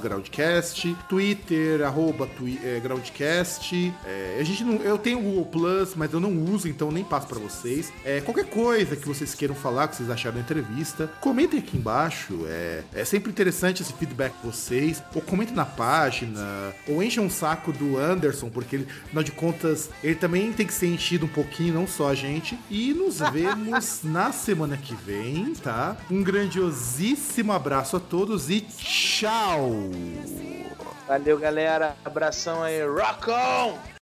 groundcast, Twitter, arroba twi é, groundcast. É, a gente não, eu tenho o Google Plus, mas eu não uso, então nem passo para vocês. É, qualquer coisa que vocês queiram falar, que vocês acharam da entrevista, comentem aqui embaixo. É, é sempre interessante esse feedback de vocês. Ou comentem na página, ou enchem um saco do Anderson, porque ele, afinal de contas, ele também tem que ser enchido um pouquinho, não só a gente. E nos vemos na semana que vem, tá? Um grandiosíssimo abraço a todos e tchau! Valeu, galera. Abração aí. Rock on!